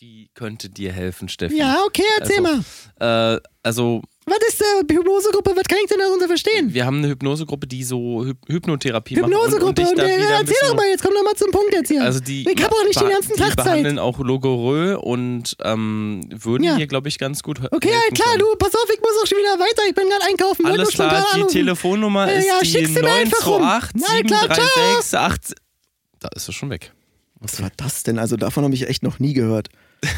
die könnte dir helfen, Steffi. Ja, okay, erzähl Also, mal. Äh, also, Was ist äh, Hypnosegruppe? Was kann ich denn darunter verstehen? wir haben eine Hypnosegruppe, die so Hy Hypnotherapie macht. Hypnosegruppe. Äh, wieder ein erzähl doch mal, jetzt komm doch mal zum Punkt jetzt hier. Also die ich habe auch nicht den ganzen die Tag Zeit. behandeln auch Logorö und ähm, würden Ja. hier, glaube ich, ganz gut Okay, ja, klar, können. du, pass auf, ich muss auch schon wieder weiter. Ich bin gerade einkaufen. Alles klar, die anrufen. Telefonnummer Äh, ist ja, die schickst du mir einfach rum. 928 Na klar, ciao. 736 8. Da ist er schon weg. Was war das denn? Also davon habe ich echt noch nie gehört.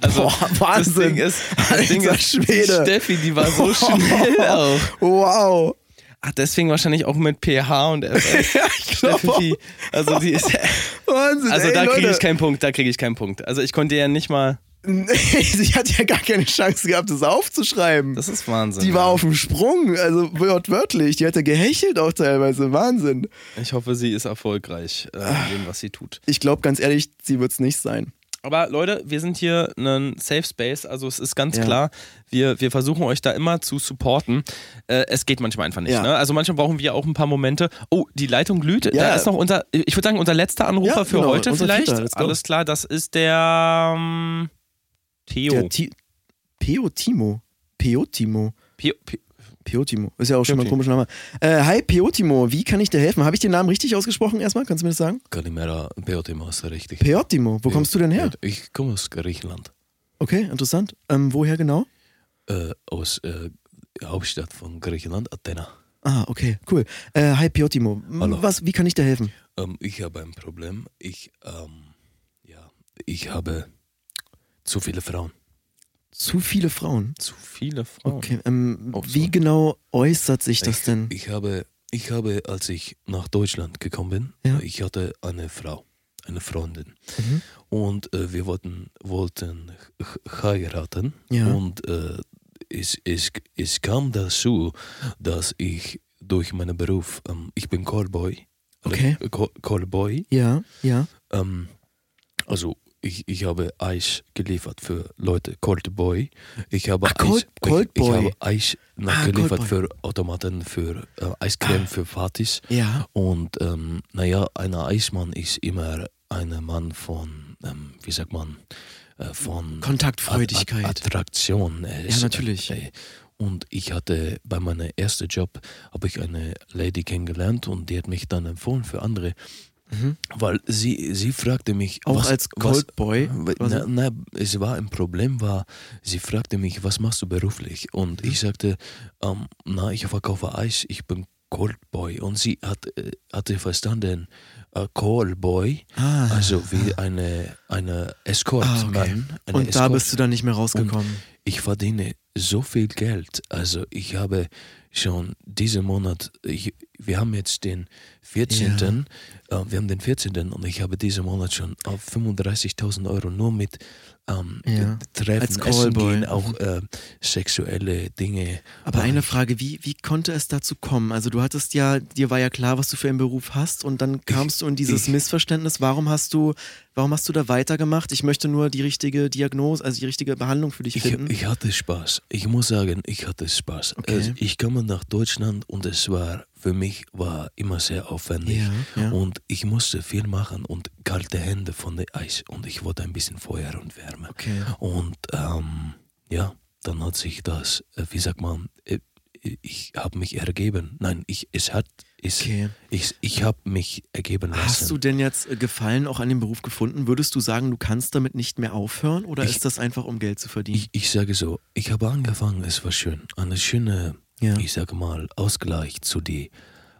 Also, Boah, das Wahnsinn. Ding ist, das Ding ist Schwede. Steffi, die war so schnell auch. Wow. Ach, deswegen wahrscheinlich auch mit PH und FS. Ja, ich glaube Steffi, also die ist, Wahnsinn. also ey, da kriege ich keinen Punkt, da kriege ich keinen Punkt. Also ich konnte ja nicht mal, Sie hat ja gar keine Chance gehabt, das aufzuschreiben. das ist Wahnsinn. die war auf dem Sprung, also wortwörtlich. Die hat ja gehechelt auch teilweise. Wahnsinn. Ich hoffe, sie ist erfolgreich äh, in dem, was sie tut. Ich glaube ganz ehrlich, sie wird es nicht sein. Aber Leute, wir sind hier ein Safe Space, also es ist ganz Ja. klar, wir, wir versuchen euch da immer zu supporten. Äh, es geht manchmal einfach nicht. Ja. Ne? Also manchmal brauchen wir auch ein paar Momente. Oh, die Leitung glüht. Ja. Da ist noch unser, ich würde sagen, unser letzter Anrufer für genau, heute vielleicht. Alles klar, das ist der ähm, Der Ti Peo Timo. Peo Timo. Peo Timo. Ist ja auch schon mal ein komischer Name. Äh, hi Peo Timo, wie kann ich dir helfen? Habe ich den Namen richtig ausgesprochen erstmal? Kannst du mir das sagen? Kalimera Beotimos, richtig. Peo Timo, wo kommst du denn her? Ich komme aus Griechenland, Okay, interessant. Ähm, woher genau? äh, aus äh, Hauptstadt von Griechenland, Athena. Ah, okay, cool. Äh, hi Peo Timo. M- Hallo. Was, wie kann ich dir helfen? Ähm, ich habe ein Problem. Ich, ähm, ja, ich habe zu viele Frauen. Zu viele Frauen. zu viele Frauen. Okay, ähm, wie sorry. genau äußert sich das ich, denn? Ich habe, ich habe, als ich nach Deutschland gekommen bin, Ja. ich hatte eine Frau, eine Freundin. Mhm. Und äh, wir wollten, wollten heiraten. Ja. Und äh, es, es, es kam dazu, dass ich durch meinen Beruf, ähm, ich bin Callboy. Okay. Call- Callboy. Ja, ja. Ähm, also ich, ich habe Eis geliefert für Leute, Cold Boy. Ich habe Ach, Cold- Eis, Cold ich, ich habe Eis Ah, nachgeliefert Cold für Automaten, für äh, Eiscreme, für Partys. Ja. Und ähm, naja, ein Eismann ist immer ein Mann von, ähm, wie sagt man, äh, von Kontaktfreudigkeit. At- Attraktion. äh, Ja, natürlich. Äh, und ich hatte bei meinem ersten Job habe ich eine Lady kennengelernt und die hat mich dann empfohlen für andere. Weil sie, sie fragte mich. Mhm. Auch was, als Cold Boy? quasi? Na, es war ein Problem, war, sie fragte mich, was machst du beruflich? Und Mhm. ich sagte, ähm, na, ich verkaufe Eis, ich bin Cold Boy. Und sie hat, äh, hatte verstanden, äh, Call Boy, Ah. also wie eine, eine Escort, Ah, okay. Und da Escort. bist du dann nicht mehr rausgekommen. Ich verdiene so viel Geld. Also ich habe schon diesen Monat, ich, wir haben jetzt den 14. Äh, wir haben den 14. und ich habe diesen Monat schon auf 35.000 Euro nur mit ähm, Ja. Treffen, Als Essen gehen, auch äh, sexuelle Dinge. Aber Äh, eine Frage, wie, wie konnte es dazu kommen? Also du hattest ja, dir war ja klar, was du für einen Beruf hast und dann kamst du in dieses ich- Missverständnis. Warum hast du, warum hast du da weitergemacht? Ich möchte nur die richtige Diagnose, also die richtige Behandlung für dich Ich, finden. ich hatte Spaß. Ich muss sagen, ich hatte Spaß. Okay. Also ich kam nach Deutschland und es war für mich war immer sehr aufwendig. Ja, ja. Und ich musste viel machen und kalte Hände von der Eis und ich wollte ein bisschen Feuer und Wärme. Okay. Und ähm, ja, dann hat sich das, äh, wie sagt man, äh, ich habe mich ergeben. Nein, ich, es hat, es, Okay. ich, ich habe mich ergeben lassen. Hast du denn jetzt äh, Gefallen auch an dem Beruf gefunden? Würdest du sagen, du kannst damit nicht mehr aufhören oder Ich- ist das einfach, um Geld zu verdienen? Ich, ich sage so, ich habe angefangen, es war schön. Eine schöne, Ja. ich sage mal, Ausgleich zu dem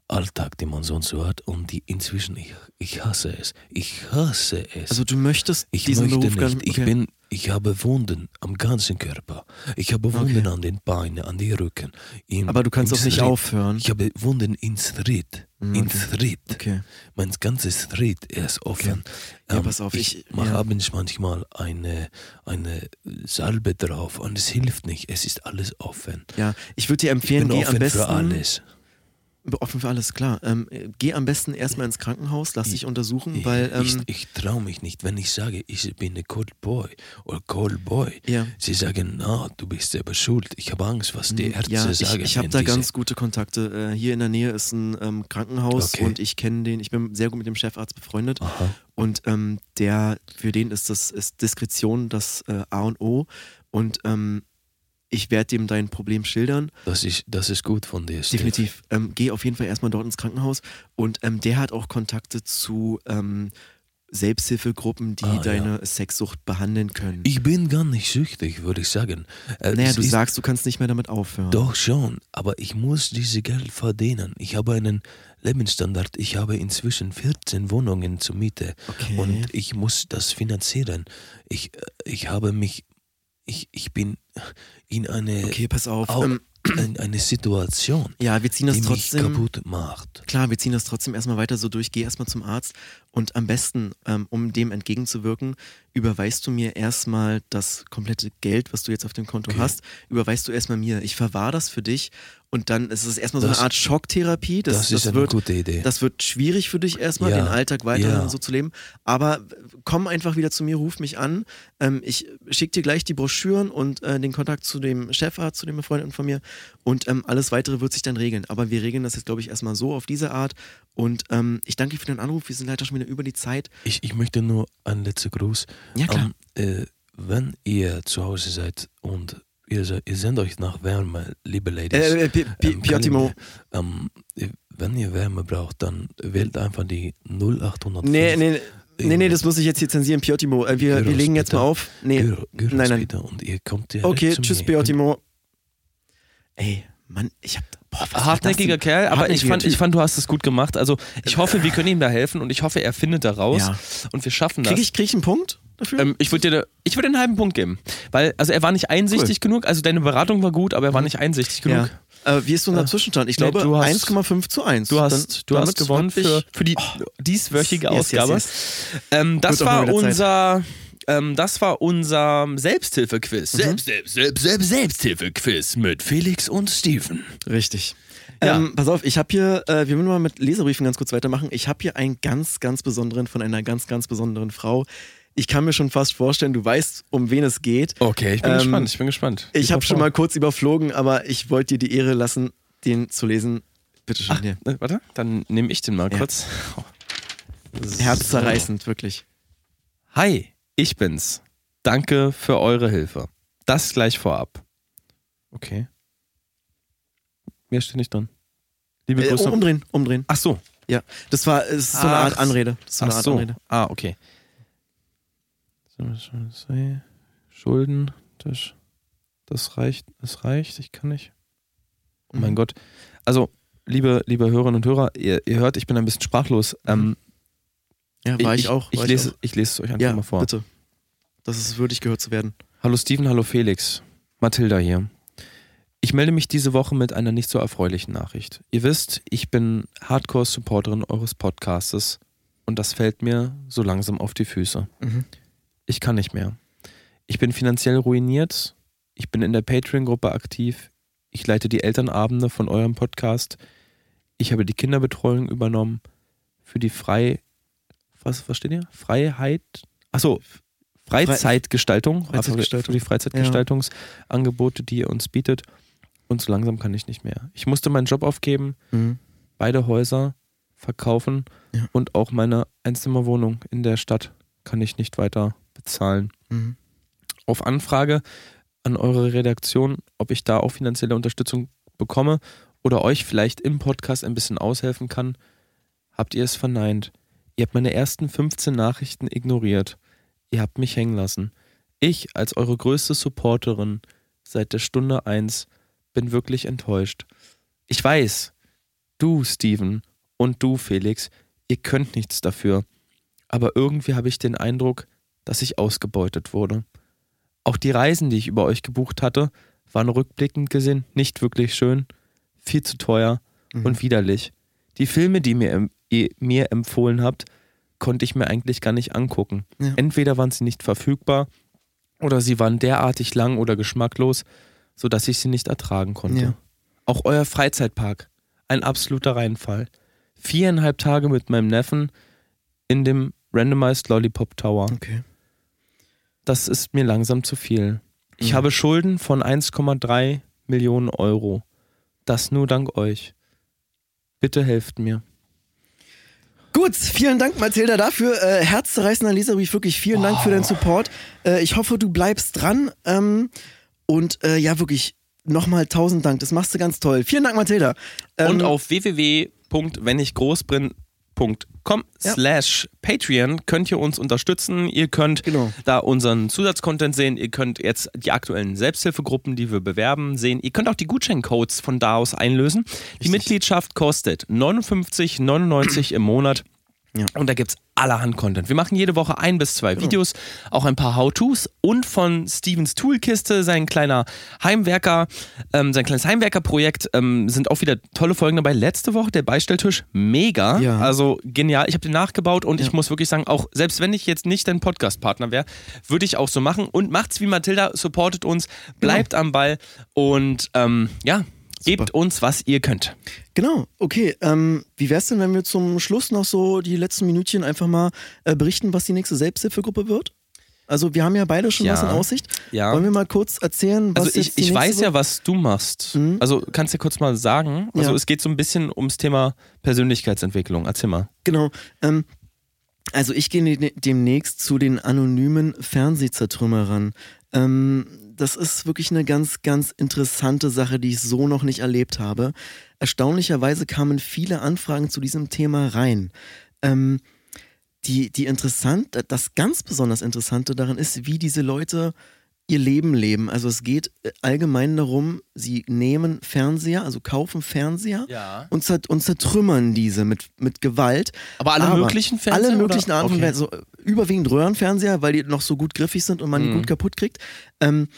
Alltag, den man sonst so hat. Und die inzwischen, ich, ich hasse es. Ich hasse es. also du möchtest ich diesen möchte Beruf nicht. Ich okay. bin, ich habe Wunden am ganzen Körper. Ich habe Wunden an den Beinen, an den Rücken. Im, Aber du kannst auch nicht Schritt. aufhören. Ich habe Wunden ins Schritt. Mm, Ins okay. Schritt. Okay. Mein ganzes Schritt ist offen. Ähm, Ja, pass auf, ich, ich- mache ja. abends manchmal eine, eine Salbe drauf und es hilft nicht. Es ist alles offen. Ja, ich würde dir Ich empfehlen, bin geh offen am besten. für alles. Offen für alles, klar. Ähm, geh am besten erstmal ins Krankenhaus, lass dich untersuchen, Ich, weil. Ähm, ich, ich traue mich nicht, wenn ich sage, ich bin ein Cold Boy oder Cold Boy. Ja. Sie sagen, na, du bist selber schuld. Ich habe Angst, was die Ärzte ja, ich, sagen. ich habe da ganz gute Kontakte. Äh, hier in der Nähe ist ein ähm, Krankenhaus Okay. und ich kenne den, ich bin sehr gut mit dem Chefarzt befreundet. Aha. Und ähm, der, für den ist das ist Diskretion das äh, A und O. Und ähm, ich werde dem dein Problem schildern. Das ist, das ist gut von dir, Steve. Definitiv. Ähm, geh auf jeden Fall erstmal dort ins Krankenhaus. Und ähm, der hat auch Kontakte zu ähm, Selbsthilfegruppen, die Ah, ja. deine Sexsucht behandeln können. Ich bin gar nicht süchtig, würde ich sagen. Äh, naja, du sagst, du kannst nicht mehr damit aufhören. Doch schon, aber ich muss diese Geld verdienen. Ich habe einen Lebensstandard. Ich habe inzwischen 14 Wohnungen zur Miete Okay. und ich muss das finanzieren. Ich, äh, ich habe mich, ich, ich bin in eine, Okay, pass auf. Au- Ähm, in eine Situation, ja, wir ziehen das die mich trotzdem. kaputt macht. Klar, wir ziehen das trotzdem erstmal weiter so durch. Geh erstmal zum Arzt und am besten, ähm, um dem entgegenzuwirken, überweist du mir erstmal das komplette Geld, was du jetzt auf dem Konto Okay. hast, überweist du erstmal mir. Ich verwahre das für dich und dann ist es erstmal so Das- eine Art Schocktherapie. Das, Das, ist eine wird, gute Idee. das wird schwierig für dich erstmal, Ja, den Alltag weiterhin ja. so zu leben. Aber komm einfach wieder zu mir, ruf mich an. Ähm, ich schicke dir gleich die Broschüren und äh, den Kontakt zu dem Chefarzt, zu dem Befreundeten von mir. Und ähm, alles weitere wird sich dann regeln. Aber wir regeln das jetzt, glaube ich, erstmal so auf diese Art. Und ähm, ich danke dir für den Anruf. Wir sind leider schon wieder über die Zeit. ich, ich möchte nur einen letzten Gruß. Ja, klar. Ähm, äh, wenn ihr zu Hause seid und ihr, ihr sendet euch nach Wärme, liebe Ladies. Äh, äh, Pi- Pi- Ähm, Piottimo. Ähm, wenn ihr Wärme braucht, dann wählt einfach die 0805. Nee, nee, nee, nee, das muss ich jetzt hier zensieren, Piottimo. Äh, wir, wir Gyros, legen jetzt bitte. mal auf. Nee, Gyro- Gyros nein, nein. bitte und ihr kommt direkt Okay, zu tschüss, mir. Piottimo. Ey, Mann, ich hab. Boah, was war das Hartnäckiger? Kerl, aber ich Hartnäckiger fand, ich fand, du hast es gut gemacht. Also ich hoffe, wir können ihm da helfen und ich hoffe, er findet da raus Ja. und wir schaffen das. Krieg ich, krieg ich einen Punkt dafür? Ähm, ich würde dir, ich würde einen halben Punkt geben, weil also er war nicht einsichtig genug. Also deine Beratung war gut, aber er war nicht einsichtig genug. ja. Äh, wie ist unser Zwischenstand? Ich nee, glaube du hast- 1,5 zu 1. Du hast, du hast gewonnen für, für die dieswöchige Yes, yes, Ausgabe. yes. Ähm, das war unser, ähm, das war unser Selbsthilfe-Quiz. Mhm. Selbst, selbst, selbst, selbst, Selbsthilfe-Quiz mit Felix und Steven. Richtig. Ja. Ähm, pass auf, ich habe hier, äh, wir müssen mal mit Leserbriefen ganz kurz weitermachen. Ich habe hier einen ganz, ganz besonderen von einer ganz, ganz besonderen Frau. Ich kann mir schon fast vorstellen, du weißt, um wen es geht. Okay, ich bin Ähm, gespannt, ich bin gespannt. Ich Lies habe schon mal kurz überflogen, aber ich wollte dir die Ehre lassen, den zu lesen. Bitte schön. hier. Äh, warte, dann nehme ich den mal Ja. kurz. Herzzerreißend, wirklich. Hi, ich bin's. Danke für eure Hilfe. Das gleich vorab. Okay. Mehr steht nicht drin. Liebe Äh, Grüße. umdrehen, umdrehen. Ach so. Ja, das war es ist so eine Ach, Art Anrede. Das ist so eine Ach Art so. Anrede. Ah, okay. Schulden, das, das reicht, das reicht, ich kann nicht. Oh mein Mhm. Gott. Also, liebe, liebe Hörerinnen und Hörer, ihr, ihr hört, ich bin ein bisschen sprachlos. Ähm, Ja, war ich, auch. Ich, war lese, auch. ich lese es euch einfach Ja, mal vor. bitte. Das ist würdig gehört zu werden. Hallo Steven, hallo Felix. Mathilda hier. Ich melde mich diese Woche mit einer nicht so erfreulichen Nachricht. Ihr wisst, ich bin Hardcore-Supporterin eures Podcastes und das fällt mir so langsam auf die Füße. Mhm. Ich kann nicht mehr. Ich bin finanziell ruiniert. Ich bin in der Patreon-Gruppe aktiv. Ich leite die Elternabende von eurem Podcast. Ich habe die Kinderbetreuung übernommen. Für die Frei. Was, was steht hier? Freiheit? Achso, Freizeitgestaltung. Freizeitgestaltung. Für die Freizeitgestaltungsangebote, die ihr uns bietet. Und so langsam kann ich nicht mehr. Ich musste meinen Job aufgeben, Mhm. beide Häuser verkaufen Ja. und auch meine Einzimmerwohnung in der Stadt kann ich nicht weiter bezahlen. Mhm. Auf Anfrage an eure Redaktion, ob ich da auch finanzielle Unterstützung bekomme oder euch vielleicht im Podcast ein bisschen aushelfen kann, habt ihr es verneint. Ihr habt meine ersten 15 Nachrichten ignoriert. Ihr habt mich hängen lassen. Ich als eure größte Supporterin seit der Stunde 1 bin wirklich enttäuscht. Ich weiß, du, Steven, und du, Felix, ihr könnt nichts dafür. Aber irgendwie habe ich den Eindruck, dass ich ausgebeutet wurde. Auch die Reisen, die ich über euch gebucht hatte, waren rückblickend gesehen nicht wirklich schön, viel zu teuer Mhm. und widerlich. Die Filme, die mir, ihr mir empfohlen habt, konnte ich mir eigentlich gar nicht angucken. Ja. Entweder waren sie nicht verfügbar oder sie waren derartig lang oder geschmacklos, sodass ich sie nicht ertragen konnte. Ja. Auch euer Freizeitpark, ein absoluter Reinfall. Viereinhalb Tage mit meinem Neffen in dem Randomized Lollipop Tower. Okay. Das ist mir langsam zu viel. Ich Mhm. habe Schulden von 1,3 Millionen Euro. Das nur dank euch. Bitte helft mir. Gut, vielen Dank, Mathilda, dafür. Äh, herzzerreißender Leserbrief, wirklich vielen Dank für deinen Support. Äh, ich hoffe, du bleibst dran. Ähm, und äh, ja, wirklich nochmal tausend Dank. Das machst du ganz toll. Vielen Dank, Mathilda. Ähm, Und auf Ja. slash Patreon könnt ihr uns unterstützen. Ihr könnt Genau. da unseren Zusatzcontent sehen. Ihr könnt jetzt die aktuellen Selbsthilfegruppen, die wir bewerben, sehen. Ihr könnt auch die Gutscheincodes von da aus einlösen. Die Mitgliedschaft kostet 59,99 im Monat. Ja. Und da gibt's allerhand Content. Wir machen jede Woche ein bis zwei Videos, auch ein paar How-Tos und von Stevens Toolkiste, sein kleiner Heimwerker, ähm, sein kleines Heimwerkerprojekt, ähm, sind auch wieder tolle Folgen dabei. Letzte Woche der Beistelltisch, mega. Ja. Also genial. Ich habe den nachgebaut und Ja. ich muss wirklich sagen, auch selbst wenn ich jetzt nicht dein Podcast-Partner wäre, würde ich auch so machen. Und macht's wie Mathilda, supportet uns, bleibt am Ball und ähm, ja, gebt uns, was ihr könnt. Genau, okay. Ähm, wie wär's denn, wenn wir zum Schluss noch so die letzten Minütchen einfach mal äh, berichten, was die nächste Selbsthilfegruppe wird? Also wir haben ja beide schon Ja. was in Aussicht. Ja. Wollen wir mal kurz erzählen, was Also ich, ich weiß ja, wird? was du machst. Mhm. Also kannst du kurz mal sagen. Also Ja. es geht so ein bisschen ums Thema Persönlichkeitsentwicklung. Erzähl mal. Genau. Ähm, also ich gehe ne- demnächst zu den anonymen Fernsehzertrümmerern. Ähm, das ist wirklich eine ganz, ganz interessante Sache, die ich so noch nicht erlebt habe. Erstaunlicherweise kamen viele Anfragen zu diesem Thema rein. Ähm, die, die interessant, das ganz besonders Interessante daran ist, wie diese Leute ihr Leben leben. Also es geht äh, allgemein darum, sie nehmen Fernseher, also kaufen Fernseher Ja. und, zer und zertrümmern diese mit, mit Gewalt. Aber alle möglichen Fernseher, Alle möglichen? Arten von Okay. Fernseher, so, äh, überwiegend Röhrenfernseher, weil die noch so gut griffig sind und man die Mhm. gut kaputt kriegt. Ähm,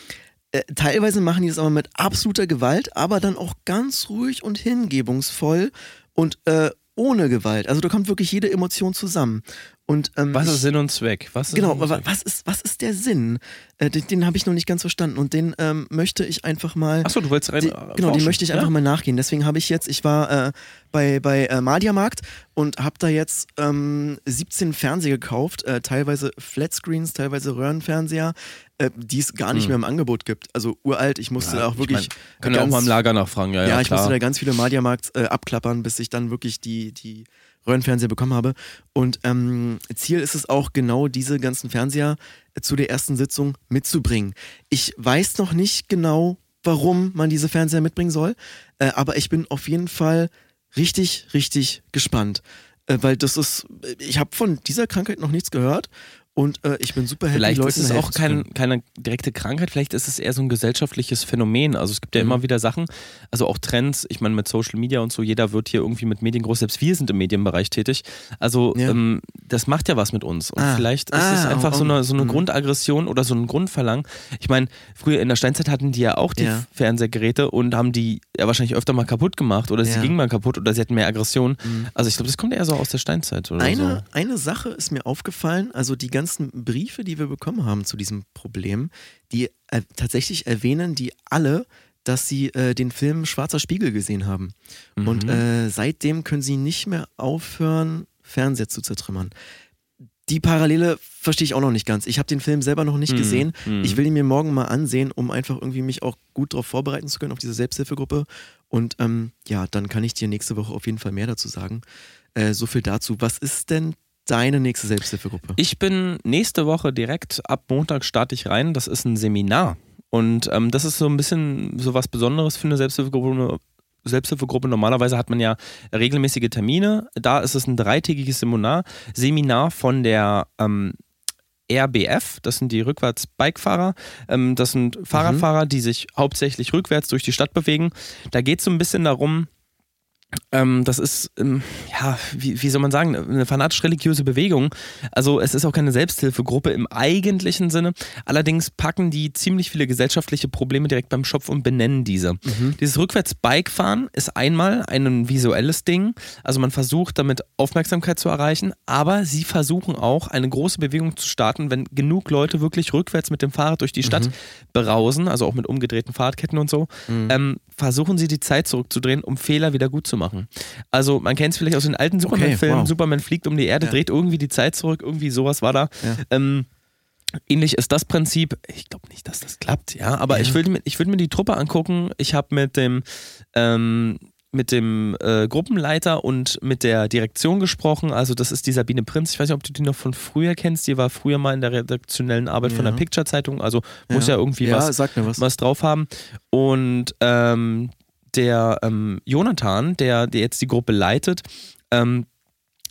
äh, teilweise machen die das aber mit absoluter Gewalt, aber dann auch ganz ruhig und hingebungsvoll und äh, ohne Gewalt. Also da kommt wirklich jede Emotion zusammen. Und, ähm, Was ich- ist Sinn und Zweck? Was ist Genau, aber was ist, was ist der Sinn? Äh, den den habe ich noch nicht ganz verstanden und den ähm, möchte ich einfach mal. Achso, du wolltest rein. Äh, genau, den möchte ich einfach ja? mal nachgehen. Deswegen habe ich jetzt, ich war äh, bei, bei äh, Mediamarkt und habe da jetzt ähm, 17 Fernseher gekauft, äh, teilweise Flatscreens, teilweise Röhrenfernseher, äh, die es gar nicht Hm. mehr im Angebot gibt. Also uralt, ich musste da auch Ich wirklich. mein, können ja auch mal im Lager nachfragen. Ja, Ja, ja, ich klar. musste da ganz viele Mediamarkt äh, abklappern, bis ich dann wirklich die, die Röhrenfernseher bekommen habe. Und ähm, Ziel ist es auch, genau diese ganzen Fernseher äh, zu der ersten Sitzung mitzubringen. Ich weiß noch nicht genau, warum man diese Fernseher mitbringen soll, äh, aber ich bin auf jeden Fall richtig, richtig gespannt. Äh, weil das ist, ich habe von dieser Krankheit noch nichts gehört und äh, ich bin super happy, Vielleicht Leuten ist es auch kein, keine direkte Krankheit, vielleicht ist es eher so ein gesellschaftliches Phänomen. Also es gibt ja Mhm. immer wieder Sachen, also auch Trends, ich meine mit Social Media und so, jeder wird hier irgendwie mit Medien groß, selbst wir sind im Medienbereich tätig. Also Ja. ähm, das macht ja was mit uns. Und Ah. vielleicht ist Ah, es einfach oh, so eine, so eine mhm. Grundaggression oder so ein Grundverlangen. Ich meine, früher in der Steinzeit hatten die ja auch die Ja. Fernsehgeräte und haben die ja wahrscheinlich öfter mal kaputt gemacht oder sie Ja. gingen mal kaputt oder sie hatten mehr Aggression. Mhm. Also ich glaube, das kommt eher so aus der Steinzeit oder Eine, so. eine Sache ist mir aufgefallen, also die ganzen Briefe, die wir bekommen haben zu diesem Problem, die äh, tatsächlich erwähnen die alle, dass sie äh, den Film Schwarzer Spiegel gesehen haben. Mhm. Und äh, seitdem können sie nicht mehr aufhören, Fernseher zu zertrümmern. Die Parallele verstehe ich auch noch nicht ganz. Ich habe den Film selber noch nicht Mhm. gesehen. Mhm. Ich will ihn mir morgen mal ansehen, um einfach irgendwie mich auch gut darauf vorbereiten zu können, auf diese Selbsthilfegruppe. Und ähm, ja, dann kann ich dir nächste Woche auf jeden Fall mehr dazu sagen. Äh, so viel dazu. Was ist denn deine nächste Selbsthilfegruppe? Ich bin nächste Woche direkt ab Montag starte ich rein. Das ist ein Seminar. Und ähm, das ist so ein bisschen so was Besonderes für eine Selbsthilfegruppe. Selbsthilfegruppe. Normalerweise hat man ja regelmäßige Termine. Da ist es ein dreitägiges Seminar. Seminar von der ähm, RBF, das sind die Rückwärts-Bikefahrer. Ähm, das sind Fahrradfahrer, die sich hauptsächlich rückwärts durch die Stadt bewegen. Da geht es so ein bisschen darum, ähm, das ist, ähm, ja, wie, wie soll man sagen, eine fanatisch-religiöse Bewegung. Also es ist auch keine Selbsthilfegruppe im eigentlichen Sinne. Allerdings packen die ziemlich viele gesellschaftliche Probleme direkt beim Schopf und benennen diese. Dieses Rückwärts-Bike-Fahren ist einmal ein visuelles Ding. Also man versucht damit Aufmerksamkeit zu erreichen, aber sie versuchen auch eine große Bewegung zu starten, wenn genug Leute wirklich rückwärts mit dem Fahrrad durch die Stadt berausen, also auch mit umgedrehten Fahrradketten und so, ähm, versuchen sie die Zeit zurückzudrehen, um Fehler wieder gut zu machen. Machen. Also man kennt es vielleicht aus den alten Superman-Filmen. wow. Superman fliegt um die Erde, Ja. dreht irgendwie die Zeit zurück, irgendwie sowas war da. Ja. Ähm, ähnlich ist das Prinzip. Ich glaube nicht, dass das klappt, ja. Aber Ja. ich würde mir, ich würde mir die Truppe angucken. Ich habe mit dem ähm, mit dem äh, Gruppenleiter und mit der Direktion gesprochen. Also das ist die Sabine Prinz. Ich weiß nicht, ob du die noch von früher kennst. Die war früher mal in der redaktionellen Arbeit von Ja. der Picture-Zeitung. Also muss ja irgendwie ja, was, sag mir was. was drauf haben. Und ähm, der ähm, Jonathan, der, der jetzt die Gruppe leitet, ähm,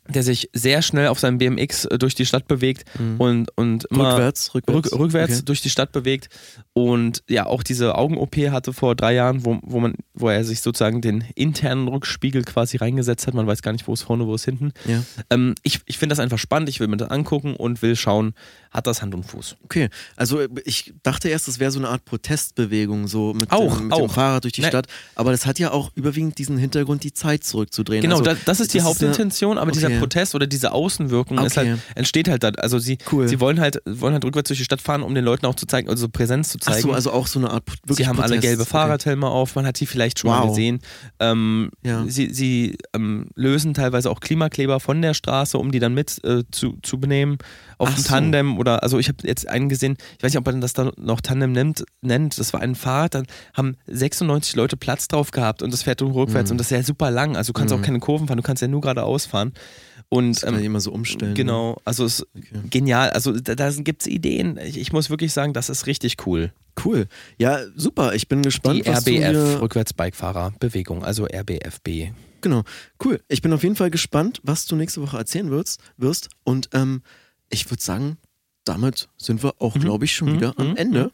der sich sehr schnell auf seinem BMX äh, durch die Stadt bewegt und, und immer Rückwärts, rückwärts. rück, rückwärts Okay. durch die Stadt bewegt und ja auch diese Augen-OP hatte vor drei Jahren, wo, wo, man, wo er sich sozusagen den internen Rückspiegel quasi reingesetzt hat. Man weiß gar nicht, wo es vorne, wo es hinten. Ja. Ähm, ich ich finde das einfach spannend. Ich will mir das angucken und will schauen, hat das Hand und Fuß. Okay, also äh, ich dachte erst, das wäre so eine Art Protestbewegung, so mit, Auch, dem, mit dem auch. Fahrrad durch die Ne. Stadt. Aber das hat ja auch überwiegend diesen Hintergrund, die Zeit zurückzudrehen. Genau, also, das, das ist die das ist Hauptintention, aber dieser okay. Protest oder diese Außenwirkung ist Okay. halt, entsteht halt da. Also sie, Cool. sie wollen halt, wollen halt rückwärts durch die Stadt fahren, um den Leuten auch zu zeigen, also Präsenz zu Ach zeigen. so, also auch so eine Art wirklich Sie haben alle Protest. gelbe Okay. Fahrradhelme auf, man hat die vielleicht schon mal Wow. gesehen. Ähm, Ja. Sie, sie ähm, lösen teilweise auch Klimakleber von der Straße, um die dann mit äh, zu, zu benehmen auf dem so. Tandem oder also ich habe jetzt einen gesehen, ich weiß nicht, ob man das da noch Tandem nennt, nennt. das war ein Fahrrad, dann haben 96 Leute Platz drauf gehabt und das fährt nur rückwärts Mhm. und das ist ja super lang, also du kannst auch keine Kurven fahren, du kannst ja nur geradeaus fahren. Und Das kann man ähm, immer so umstellen. genau, also es ist Okay. genial, also da, da gibt es Ideen. Ich, ich muss wirklich sagen, das ist richtig cool. Cool. Ja, super. Ich bin gespannt, Die was du RBF, hier Rückwärtsbikefahrerbewegung, also RBFB. Genau, cool. Ich bin auf jeden Fall gespannt, was du nächste Woche erzählen wirst. wirst. Und ähm, ich würde sagen, damit sind wir auch, glaube ich, schon wieder am Ende.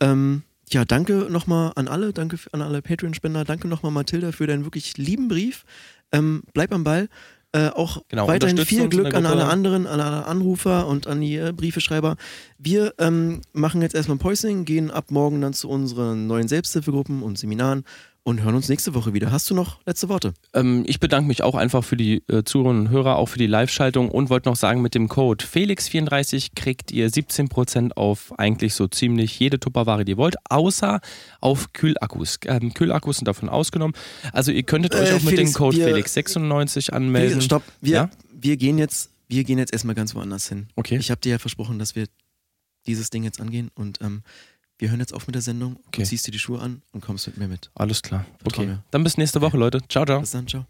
Ähm, ja, danke nochmal an alle, danke an alle Patreon-Spender, danke nochmal Mathilda für deinen wirklich lieben Brief. Ähm, bleib am Ball. Äh, auch Genau, weiterhin viel Glück an alle anderen, an alle Anrufer und an die äh, Briefeschreiber. Wir ähm, machen jetzt erstmal Päusing, gehen ab morgen dann zu unseren neuen Selbsthilfegruppen und Seminaren und hören uns nächste Woche wieder. Hast du noch letzte Worte? Ähm, ich bedanke mich auch einfach für die äh, Zuhörerinnen und Hörer, auch für die Live-Schaltung und wollte noch sagen, mit dem Code Felix34 kriegt ihr 17% auf eigentlich so ziemlich jede Tupperware, die ihr wollt, außer auf Kühlakkus. Ähm, Kühlakkus sind davon ausgenommen. Also ihr könntet euch Äh, auch mit dem Code wir- Felix96 anmelden. Felix, stopp. Wir, Ja? wir gehen jetzt, wir gehen jetzt erstmal ganz woanders hin. Okay. Ich habe dir ja versprochen, dass wir dieses Ding jetzt angehen und ähm, wir hören jetzt auf mit der Sendung. Okay. Du ziehst dir die Schuhe an und kommst mit mir mit. Alles klar. Vertrau Okay. mir. Dann bis nächste Woche, Leute. Ciao, ciao. Bis dann, ciao.